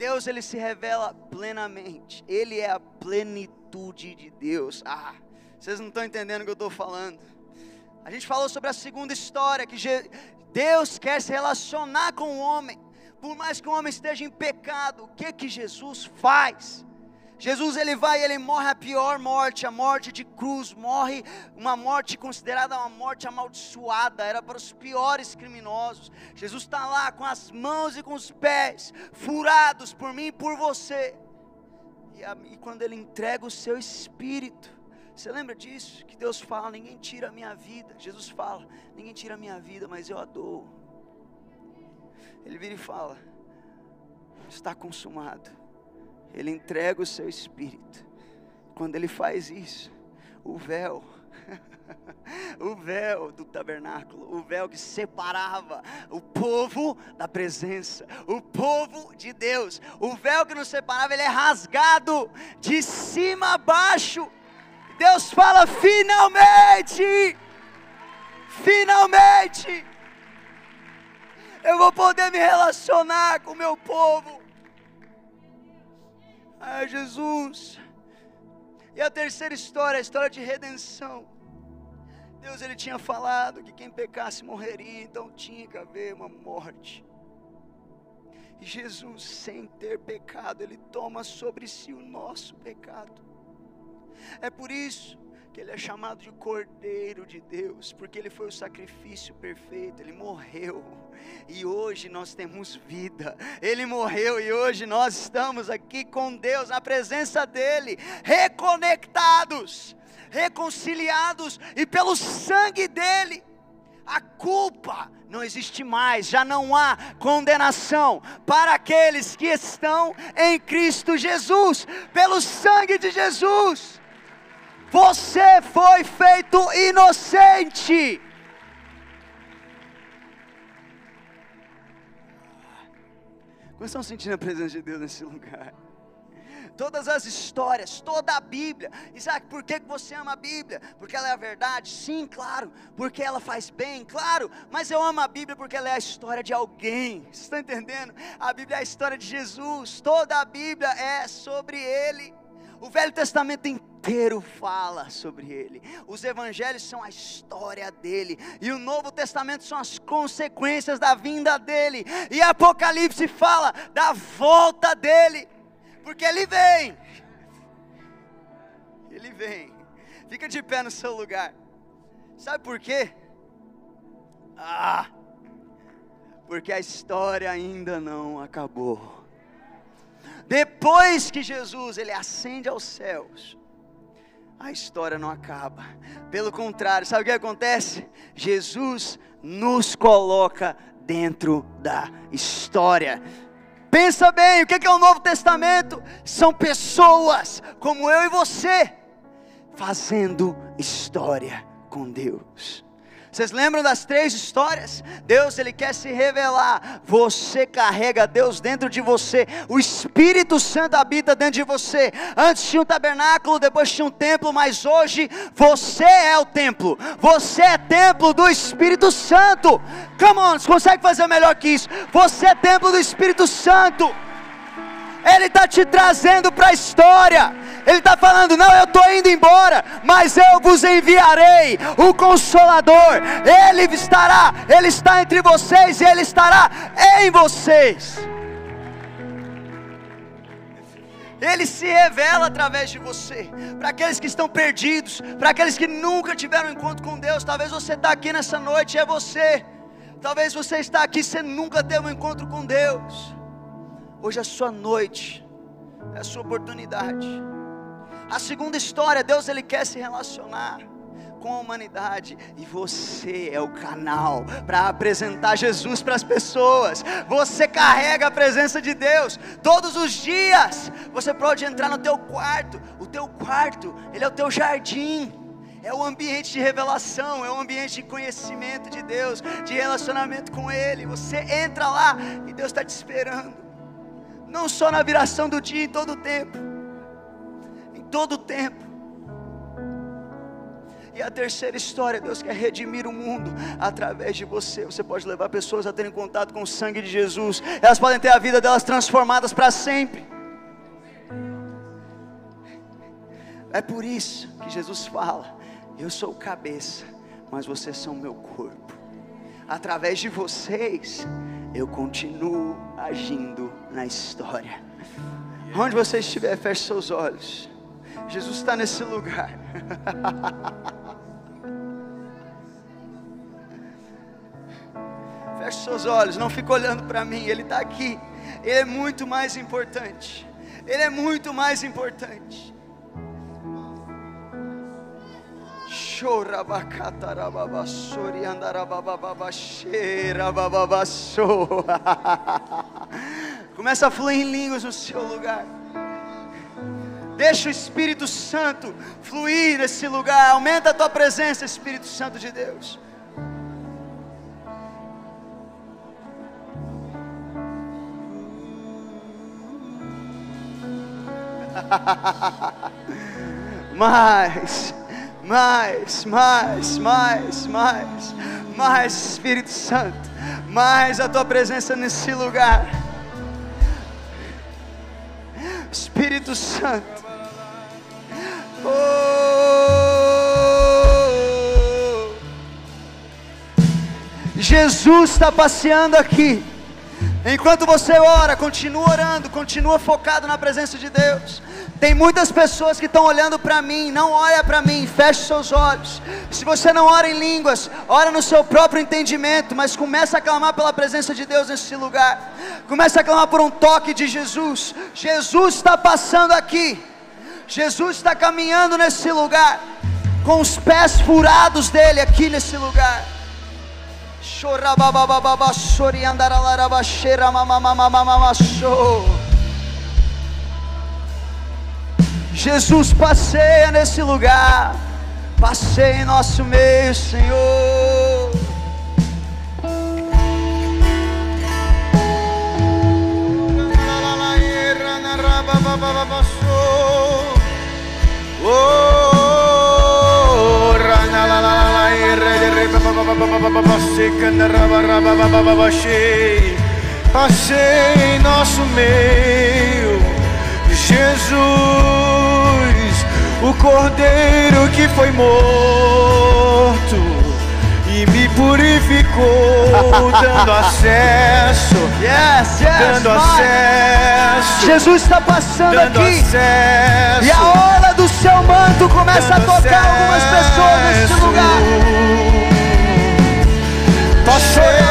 Deus ele se revela plenamente. Ele é a plenitude de Deus. Ah, vocês não estão entendendo o que eu estou falando. A gente falou sobre a segunda história que Deus quer se relacionar com o homem. Por mais que o homem esteja em pecado, o que que Jesus faz? Jesus ele vai, ele morre a pior morte, a morte de cruz, morre uma morte considerada uma morte amaldiçoada, era para os piores criminosos. Jesus está lá com as mãos e com os pés furados por mim e por você. E, a, e quando ele entrega o seu espírito, você lembra disso? Que Deus fala: ninguém tira a minha vida. Jesus fala: ninguém tira a minha vida, mas eu a dou. Ele vira e fala: Está consumado. Ele entrega o seu espírito. Quando ele faz isso, o véu o véu do tabernáculo, o véu que separava o povo da presença, o povo de Deus, o véu que nos separava, ele é rasgado de cima a baixo. Deus fala: finalmente, finalmente, eu vou poder me relacionar com o meu povo. Ah, Jesus. E a terceira história, a história de redenção. Deus ele tinha falado que quem pecasse morreria, então tinha que haver uma morte. E Jesus, sem ter pecado, ele toma sobre si o nosso pecado. É por isso que ele é chamado de Cordeiro de Deus, porque ele foi o sacrifício perfeito, ele morreu e hoje nós temos vida. Ele morreu e hoje nós estamos aqui com Deus, na presença dele, reconectados reconciliados e pelo sangue dele. A culpa não existe mais, já não há condenação para aqueles que estão em Cristo Jesus, pelo sangue de Jesus. Você foi feito inocente. Como estão sentindo a presença de Deus nesse lugar? todas as histórias, toda a Bíblia. Isaac, por que você ama a Bíblia? Porque ela é a verdade? Sim, claro. Porque ela faz bem? Claro. Mas eu amo a Bíblia porque ela é a história de alguém. Você está entendendo? A Bíblia é a história de Jesus. Toda a Bíblia é sobre Ele. O Velho Testamento inteiro fala sobre ele. Os evangelhos são a história dele. E o Novo Testamento são as consequências da vinda dele. E Apocalipse fala da volta dele porque Ele vem. Ele vem. Fica de pé no seu lugar. Sabe por quê? Ah, porque a história ainda não acabou. Depois que Jesus ele ascende aos céus, a história não acaba. Pelo contrário, sabe o que acontece? Jesus nos coloca dentro da história. Pensa bem, o que é o Novo Testamento? São pessoas como eu e você, fazendo história com Deus. Vocês lembram das três histórias? Deus ele quer se revelar. Você carrega Deus dentro de você. O Espírito Santo habita dentro de você. Antes tinha um tabernáculo, depois tinha um templo, mas hoje você é o templo. Você é templo do Espírito Santo. Come on, você consegue fazer melhor que isso? Você é templo do Espírito Santo. Ele está te trazendo para a história. Ele está falando: não, eu estou indo embora, mas eu vos enviarei o Consolador. Ele estará, Ele está entre vocês e Ele estará em vocês. Ele se revela através de você, para aqueles que estão perdidos, para aqueles que nunca tiveram um encontro com Deus. Talvez você está aqui nessa noite, é você. Talvez você está aqui, você nunca teve um encontro com Deus. Hoje é a sua noite, é a sua oportunidade. A segunda história, Deus ele quer se relacionar com a humanidade e você é o canal para apresentar Jesus para as pessoas. Você carrega a presença de Deus todos os dias. Você pode entrar no teu quarto. O teu quarto, ele é o teu jardim. É o ambiente de revelação, é o ambiente de conhecimento de Deus, de relacionamento com Ele. Você entra lá e Deus está te esperando não só na viração do dia, em todo o tempo, em todo o tempo. E a terceira história, Deus quer redimir o mundo através de você. Você pode levar pessoas a terem contato com o sangue de Jesus, elas podem ter a vida delas transformadas para sempre. É por isso que Jesus fala: Eu sou cabeça, mas vocês são meu corpo. Através de vocês, eu continuo agindo na história. Onde você estiver, feche seus olhos. Jesus está nesse lugar. Feche seus olhos, não fique olhando para mim, Ele está aqui. Ele é muito mais importante. Ele é muito mais importante. Chora bacatarababasori andarabababacheira bababassou. Começa a fluir em línguas no seu lugar. Deixa o Espírito Santo fluir nesse lugar. Aumenta a tua presença, Espírito Santo de Deus. mais, mais, mais, mais, mais, mais Espírito Santo, mais a tua presença nesse lugar. Espírito Santo. Oh, Jesus está passeando aqui. Enquanto você ora, continua orando, continua focado na presença de Deus. Tem muitas pessoas que estão olhando para mim, não olha para mim, feche seus olhos. Se você não ora em línguas, ora no seu próprio entendimento, mas começa a clamar pela presença de Deus nesse lugar. Começa a clamar por um toque de Jesus. Jesus está passando aqui. Jesus está caminhando nesse lugar, com os pés furados dele aqui nesse lugar. Jesus passeia nesse lugar, passeia em nosso meio, Senhor. Passei em nosso meio, Jesus o Cordeiro que foi morto e me purificou, dando acesso, Yes, yes, dando acesso, Jesus está passando aqui. acesso. E a hora do seu manto começa a tocar algumas pessoas nesse lugar. Passeia em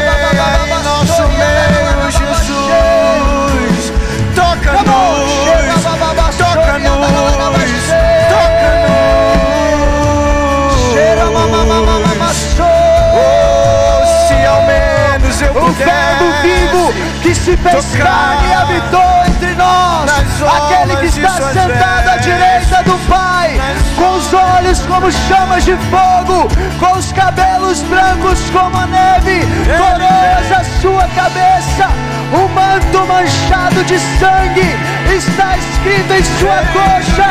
que se fez carne e habitou entre nós, aquele que está sentado à direita do Pai, com os olhos como chamas de fogo, com os cabelos brancos como a neve, coroas a sua cabeça, o manto manchado de sangue, está escrito em sua coxa: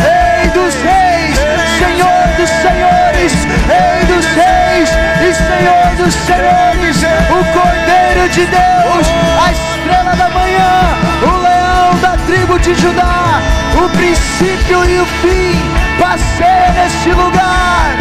Rei dos Reis, Senhor dos Senhores, Rei dos Reis Senhor dos Senhores, o Cordeiro de Deus, a estrela da manhã, o leão da tribo de Judá, o princípio e o fim, passeia neste lugar.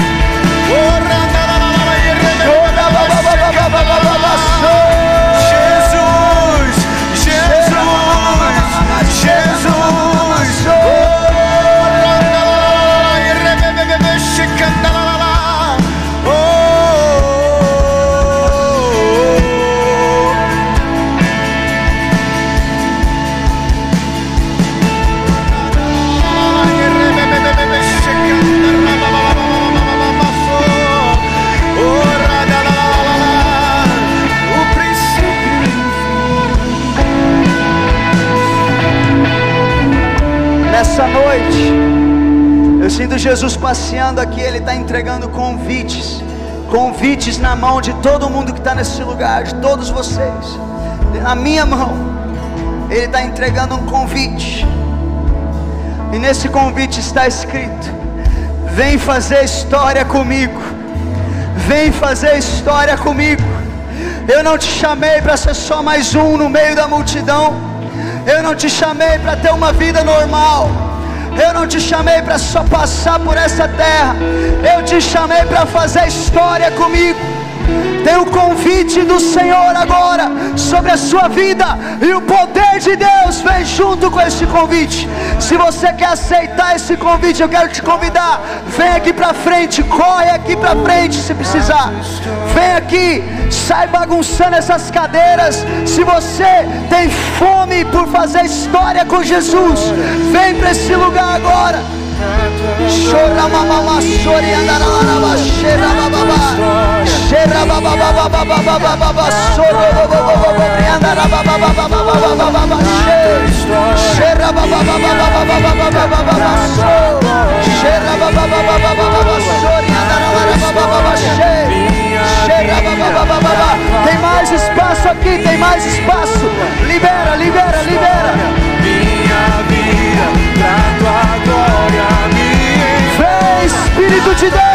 Eu sinto Jesus passeando aqui, Ele está entregando convites, convites na mão de todo mundo que está nesse lugar, de todos vocês, na minha mão, Ele está entregando um convite, e nesse convite está escrito: Vem fazer história comigo, vem fazer história comigo. Eu não te chamei para ser só mais um no meio da multidão. Eu não te chamei para ter uma vida normal. Eu não te chamei para só passar por essa terra. Eu te chamei para fazer história comigo. Tem o convite do Senhor agora sobre a sua vida, e o poder de Deus vem junto com esse convite. Se você quer aceitar esse convite, eu quero te convidar. Vem aqui para frente, corre aqui para frente se precisar. Vem aqui, sai bagunçando essas cadeiras. Se você tem fome por fazer história com Jesus, vem para esse lugar agora. Shora Espírito de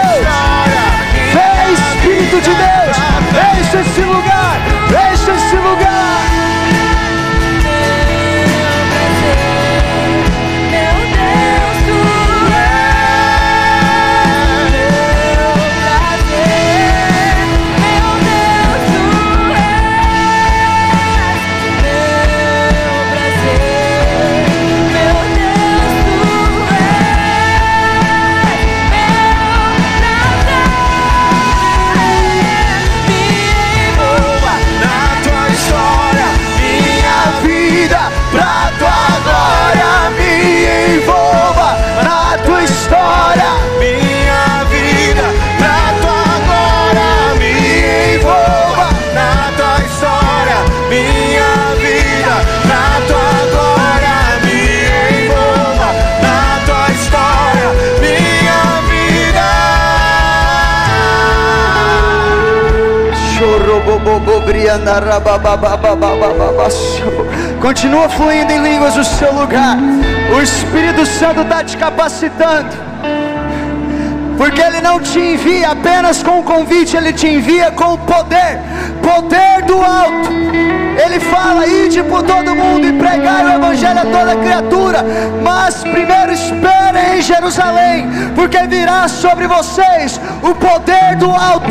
Continua fluindo em línguas no seu lugar. O Espírito Santo está te capacitando. Porque Ele não te envia apenas com o convite, Ele te envia com o poder poder do alto. Ele fala: ide por todo mundo e pregai o Evangelho a toda criatura. Mas primeiro esperem em Jerusalém, porque virá sobre vocês o poder do alto.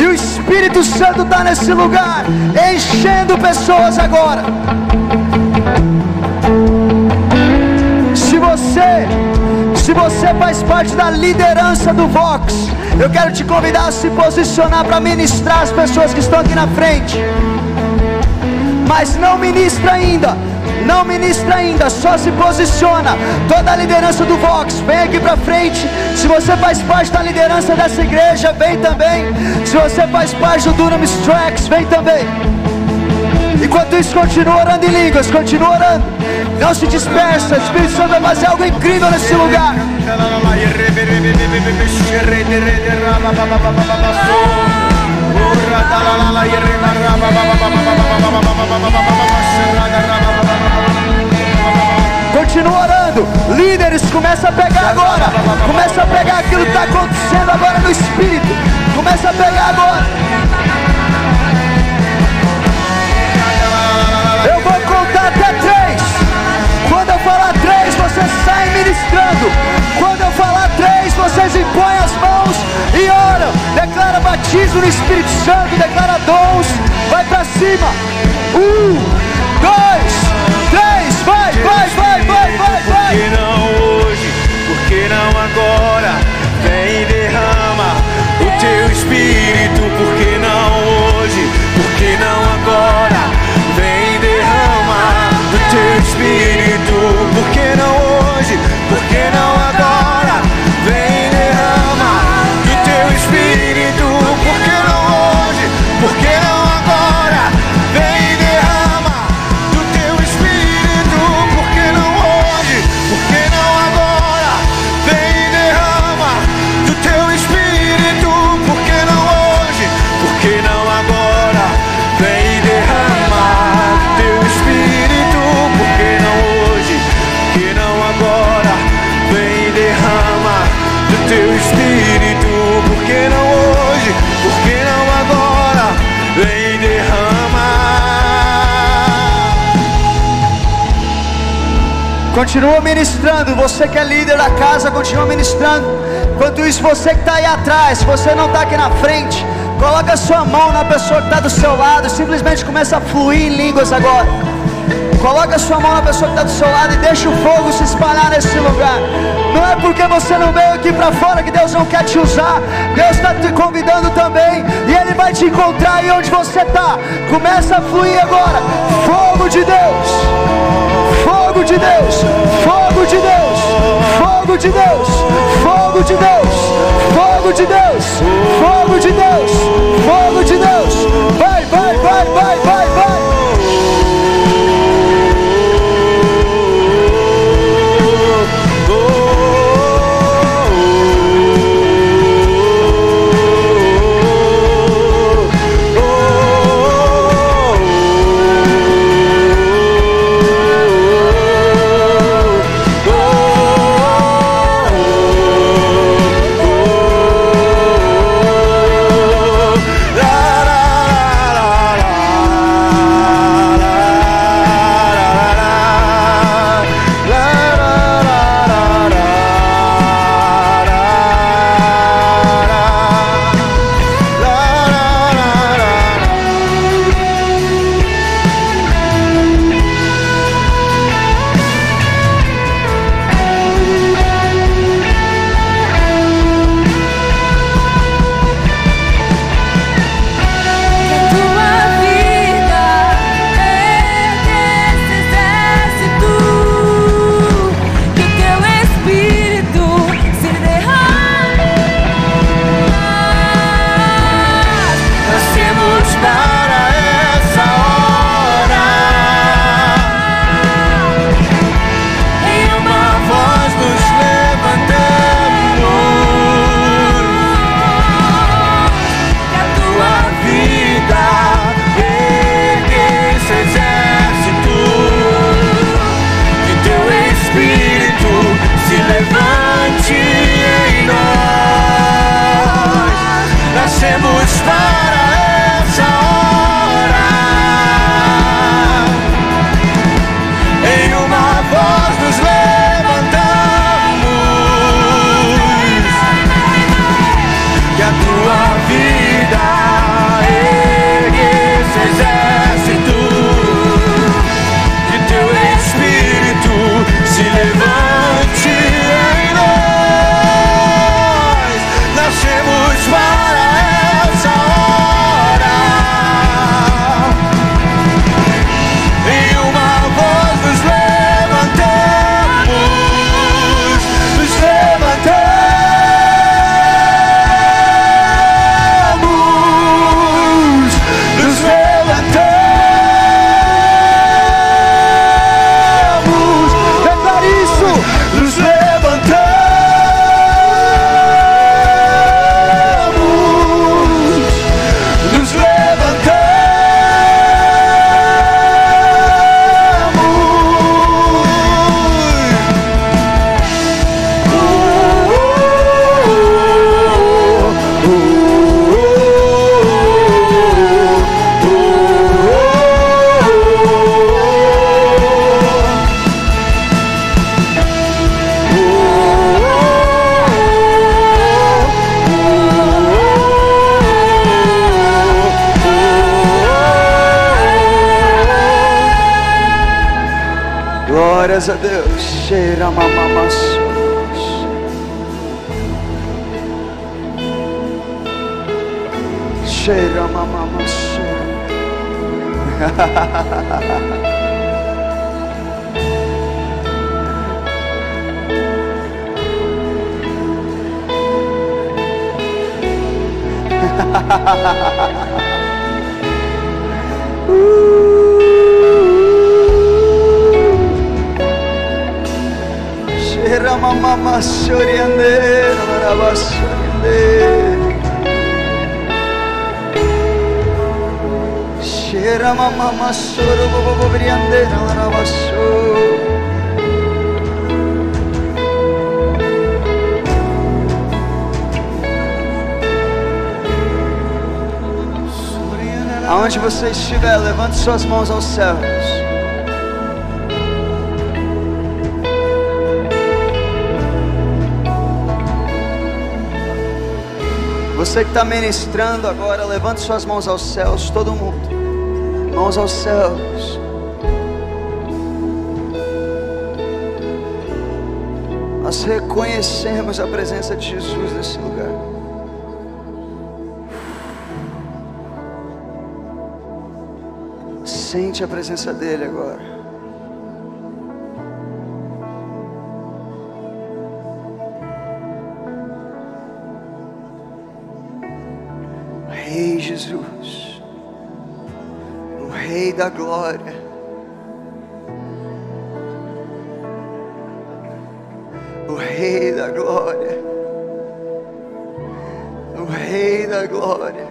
E o Espírito Santo está nesse lugar, enchendo pessoas agora. Se você, se você faz parte da liderança do Vox, eu quero te convidar a se posicionar para ministrar as pessoas que estão aqui na frente. Mas não ministra ainda, não ministra ainda, só se posiciona. Toda a liderança do Vox, vem aqui para frente. Se você faz parte da liderança dessa igreja, vem também. Se você faz parte do Dunamis Tracks, vem também. Enquanto isso, continua orando em línguas, continua orando. Não se dispersa, Espírito Santo vai fazer algo incrível nesse lugar. Continua orando. Líderes, começa a pegar agora. Começa a pegar aquilo que está acontecendo agora no Espírito. Começa a pegar agora. Eu vou contar até três. Quando eu falar três, vocês saem ministrando. Quando eu falar três, vocês impõem as mãos e oram. Declara batismo no Espírito Santo, declara dons. Vai pra cima. Um, dois, três. Vai, vai, vai, vai, agora? Vem e derrama o teu espírito. Por Continua ministrando. Você que é líder da casa, continua ministrando. Enquanto isso, você que está aí atrás, você não está aqui na frente, coloca sua mão na pessoa que está do seu lado. Simplesmente começa a fluir em línguas agora. Coloca sua mão na pessoa que está do seu lado e deixa o fogo se espalhar nesse lugar. Não é porque você não veio aqui para fora que Deus não quer te usar. Deus está te convidando também. E Ele vai te encontrar aí onde você está. Começa a fluir agora. Fogo de Deus. Fogo de Deus. Fogo de Deus. Fogo de Deus, fogo de Deus, fogo de Deus, fogo de Deus, fogo de Deus. Vai, vai, vai, vai, vai. Glórias a Deus. Cheira mamamassos. Cheira mamamassos. Shira Aonde você estiver, levante suas mãos aos céus. Você que está ministrando agora, levante suas mãos aos céus, todo mundo. Mãos aos céus. Nós reconhecemos a presença de Jesus nesse lugar. Sente a presença dele agora. Da glória. O Rei da glória, o Rei da glória.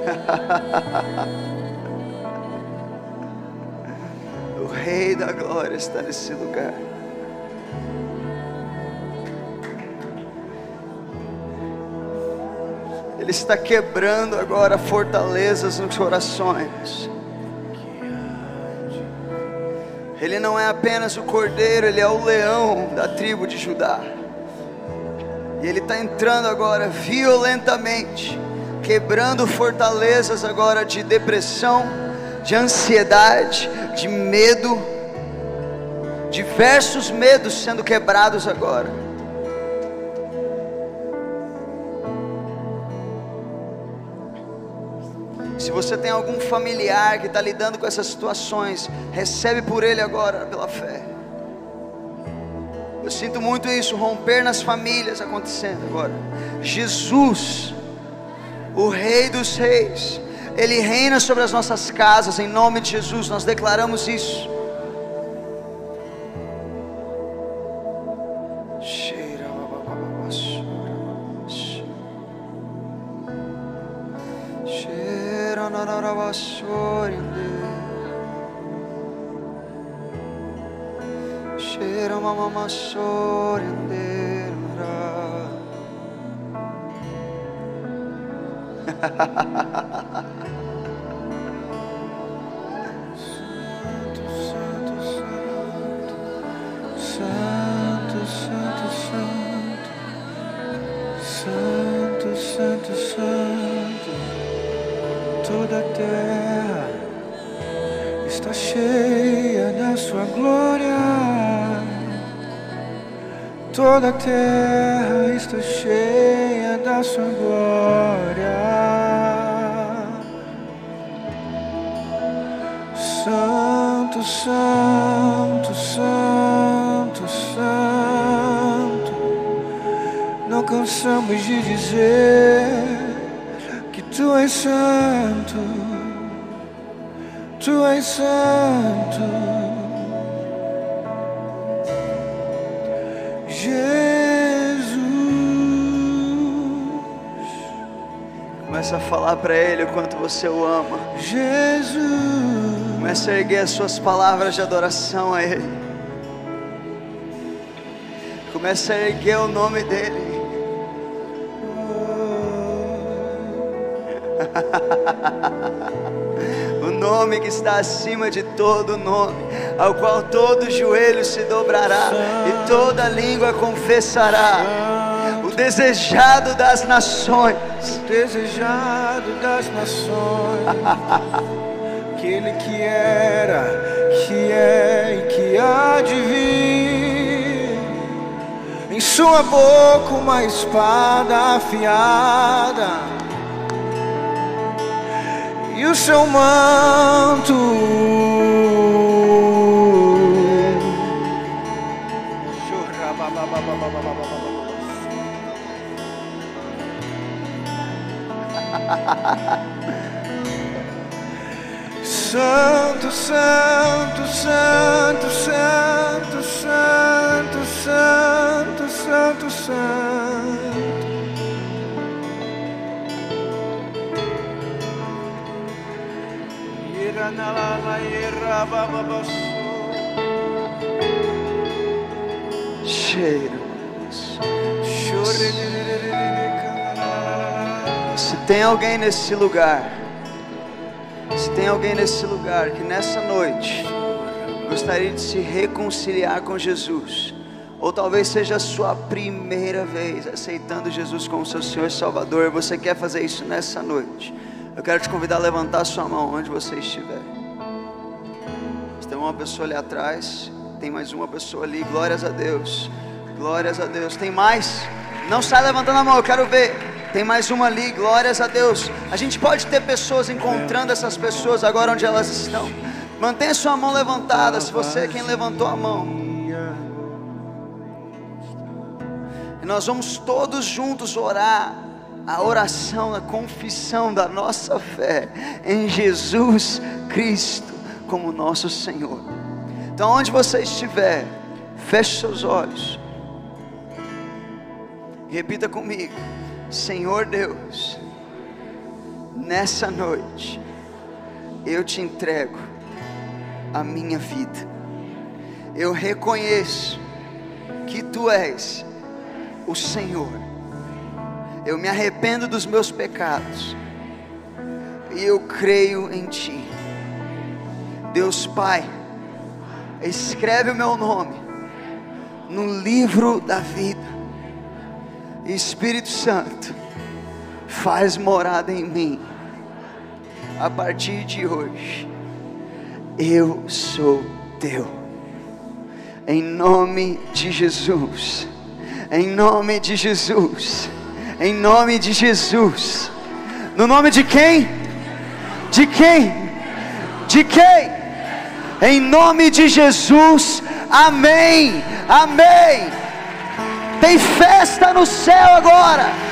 O Rei da glória está nesse lugar. Está quebrando agora fortalezas nos corações. Ele não é apenas o cordeiro, ele é o leão da tribo de Judá. E ele está entrando agora violentamente, quebrando fortalezas agora de depressão, de ansiedade, de medo, diversos medos sendo quebrados agora. Se você tem algum familiar que está lidando com essas situações, recebe por ele agora pela fé. Eu sinto muito isso, romper nas famílias acontecendo agora. Jesus, o Rei dos Reis, Ele reina sobre as nossas casas, em nome de Jesus, nós declaramos isso. Toda o ama. Jesus. Começa a erguer as suas palavras de adoração a Ele. Começa a erguer o nome dEle. O nome que está acima de todo nome, ao qual todo joelho se dobrará e toda língua confessará. O desejado das nações, desejado das nações, aquele que era, que é e que há de vir. Em sua boca uma espada afiada e o seu manto. Santo, santo, santo, santo, santo, santo, santo, santo. Cheiro. Tem alguém nesse lugar, se tem alguém nesse lugar que nessa noite gostaria de se reconciliar com Jesus, ou talvez seja a sua primeira vez aceitando Jesus como seu Senhor e Salvador, você quer fazer isso nessa noite, eu quero te convidar a levantar sua mão onde você estiver. Tem uma pessoa ali atrás, tem mais uma pessoa ali, glórias a Deus, glórias a Deus. Tem mais? Não sai levantando a mão, eu quero ver. Tem mais uma ali, glórias a Deus. A gente pode ter pessoas encontrando essas pessoas agora onde elas estão. Mantenha sua mão levantada, se você é quem levantou a mão. E nós vamos todos juntos orar a oração, a confissão da nossa fé em Jesus Cristo como nosso Senhor. Então, onde você estiver, feche seus olhos. Repita comigo: Senhor Deus, nessa noite, eu te entrego a minha vida. Eu reconheço que tu és o Senhor. Eu me arrependo dos meus pecados e eu creio em ti. Deus Pai, escreve o meu nome no livro da vida. Espírito Santo, faz morada em mim. A partir de hoje, eu sou teu. Em nome de Jesus. Em nome de Jesus. Em nome de Jesus. No nome de quem? De quem? De quem? Em nome de Jesus. Amém. Amém. Tem festa no céu agora.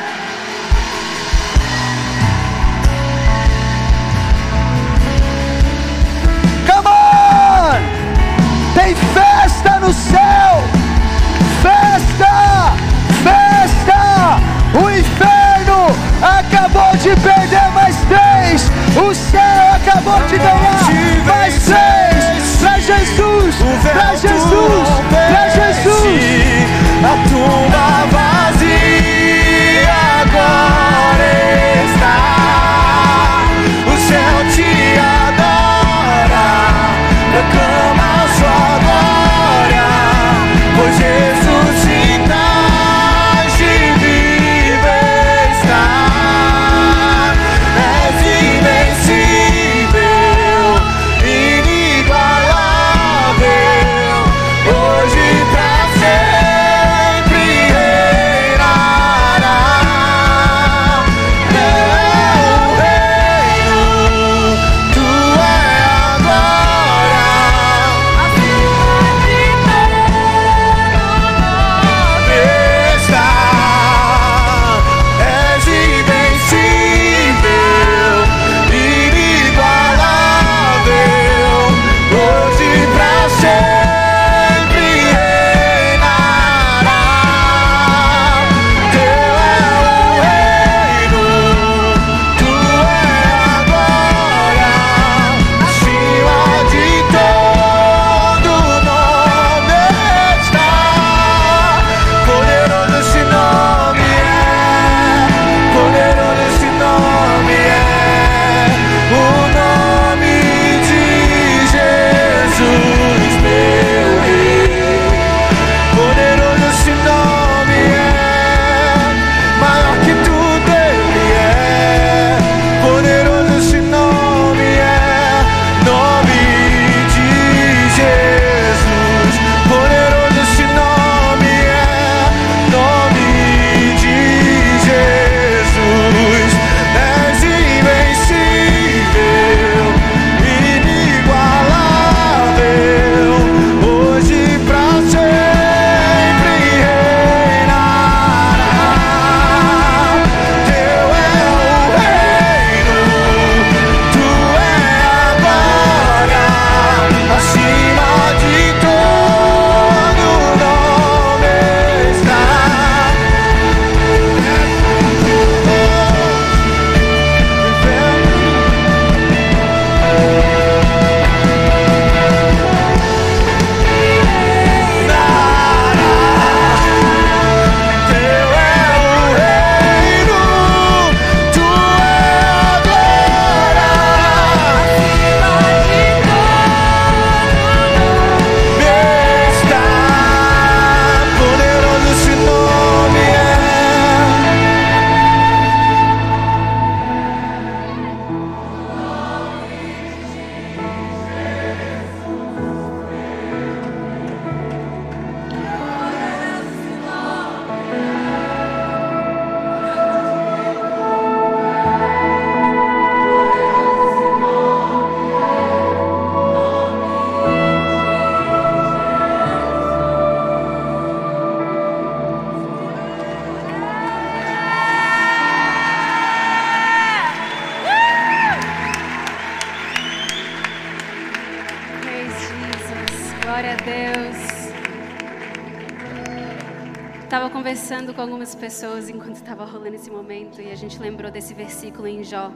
Momento e a gente lembrou desse versículo em Jó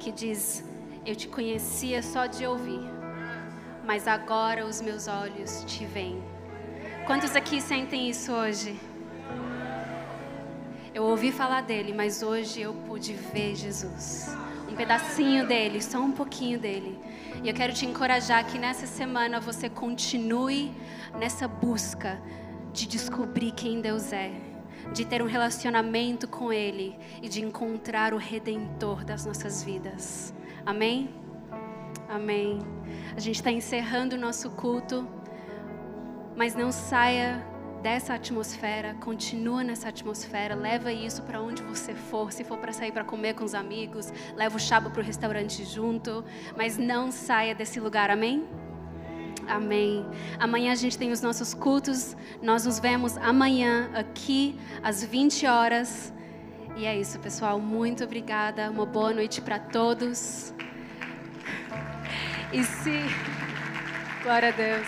que diz: Eu te conhecia só de ouvir, mas agora os meus olhos te veem. Quantos aqui sentem isso hoje? Eu ouvi falar dele, mas hoje eu pude ver Jesus. Um pedacinho dele, só um pouquinho dele. E eu quero te encorajar que nessa semana você continue nessa busca de descobrir quem Deus é, de ter um relacionamento com Ele e de encontrar o Redentor das nossas vidas. Amém? Amém. A gente está encerrando o nosso culto, mas não saia dessa atmosfera, continua nessa atmosfera, leva isso para onde você for. Se for para sair para comer com os amigos, leva o chabo para o restaurante junto, mas não saia desse lugar. Amém? Amém. Amanhã a gente tem os nossos cultos. Nós nos vemos amanhã aqui às 20 horas. E é isso, pessoal. Muito obrigada. Uma boa noite para todos. E se Glória a Deus.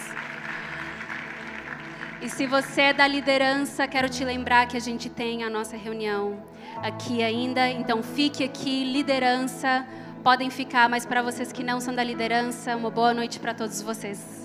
E se você é da liderança, quero te lembrar que a gente tem a nossa reunião aqui ainda. Então fique aqui, liderança. Podem ficar, mas para vocês que não são da liderança, uma boa noite para todos vocês.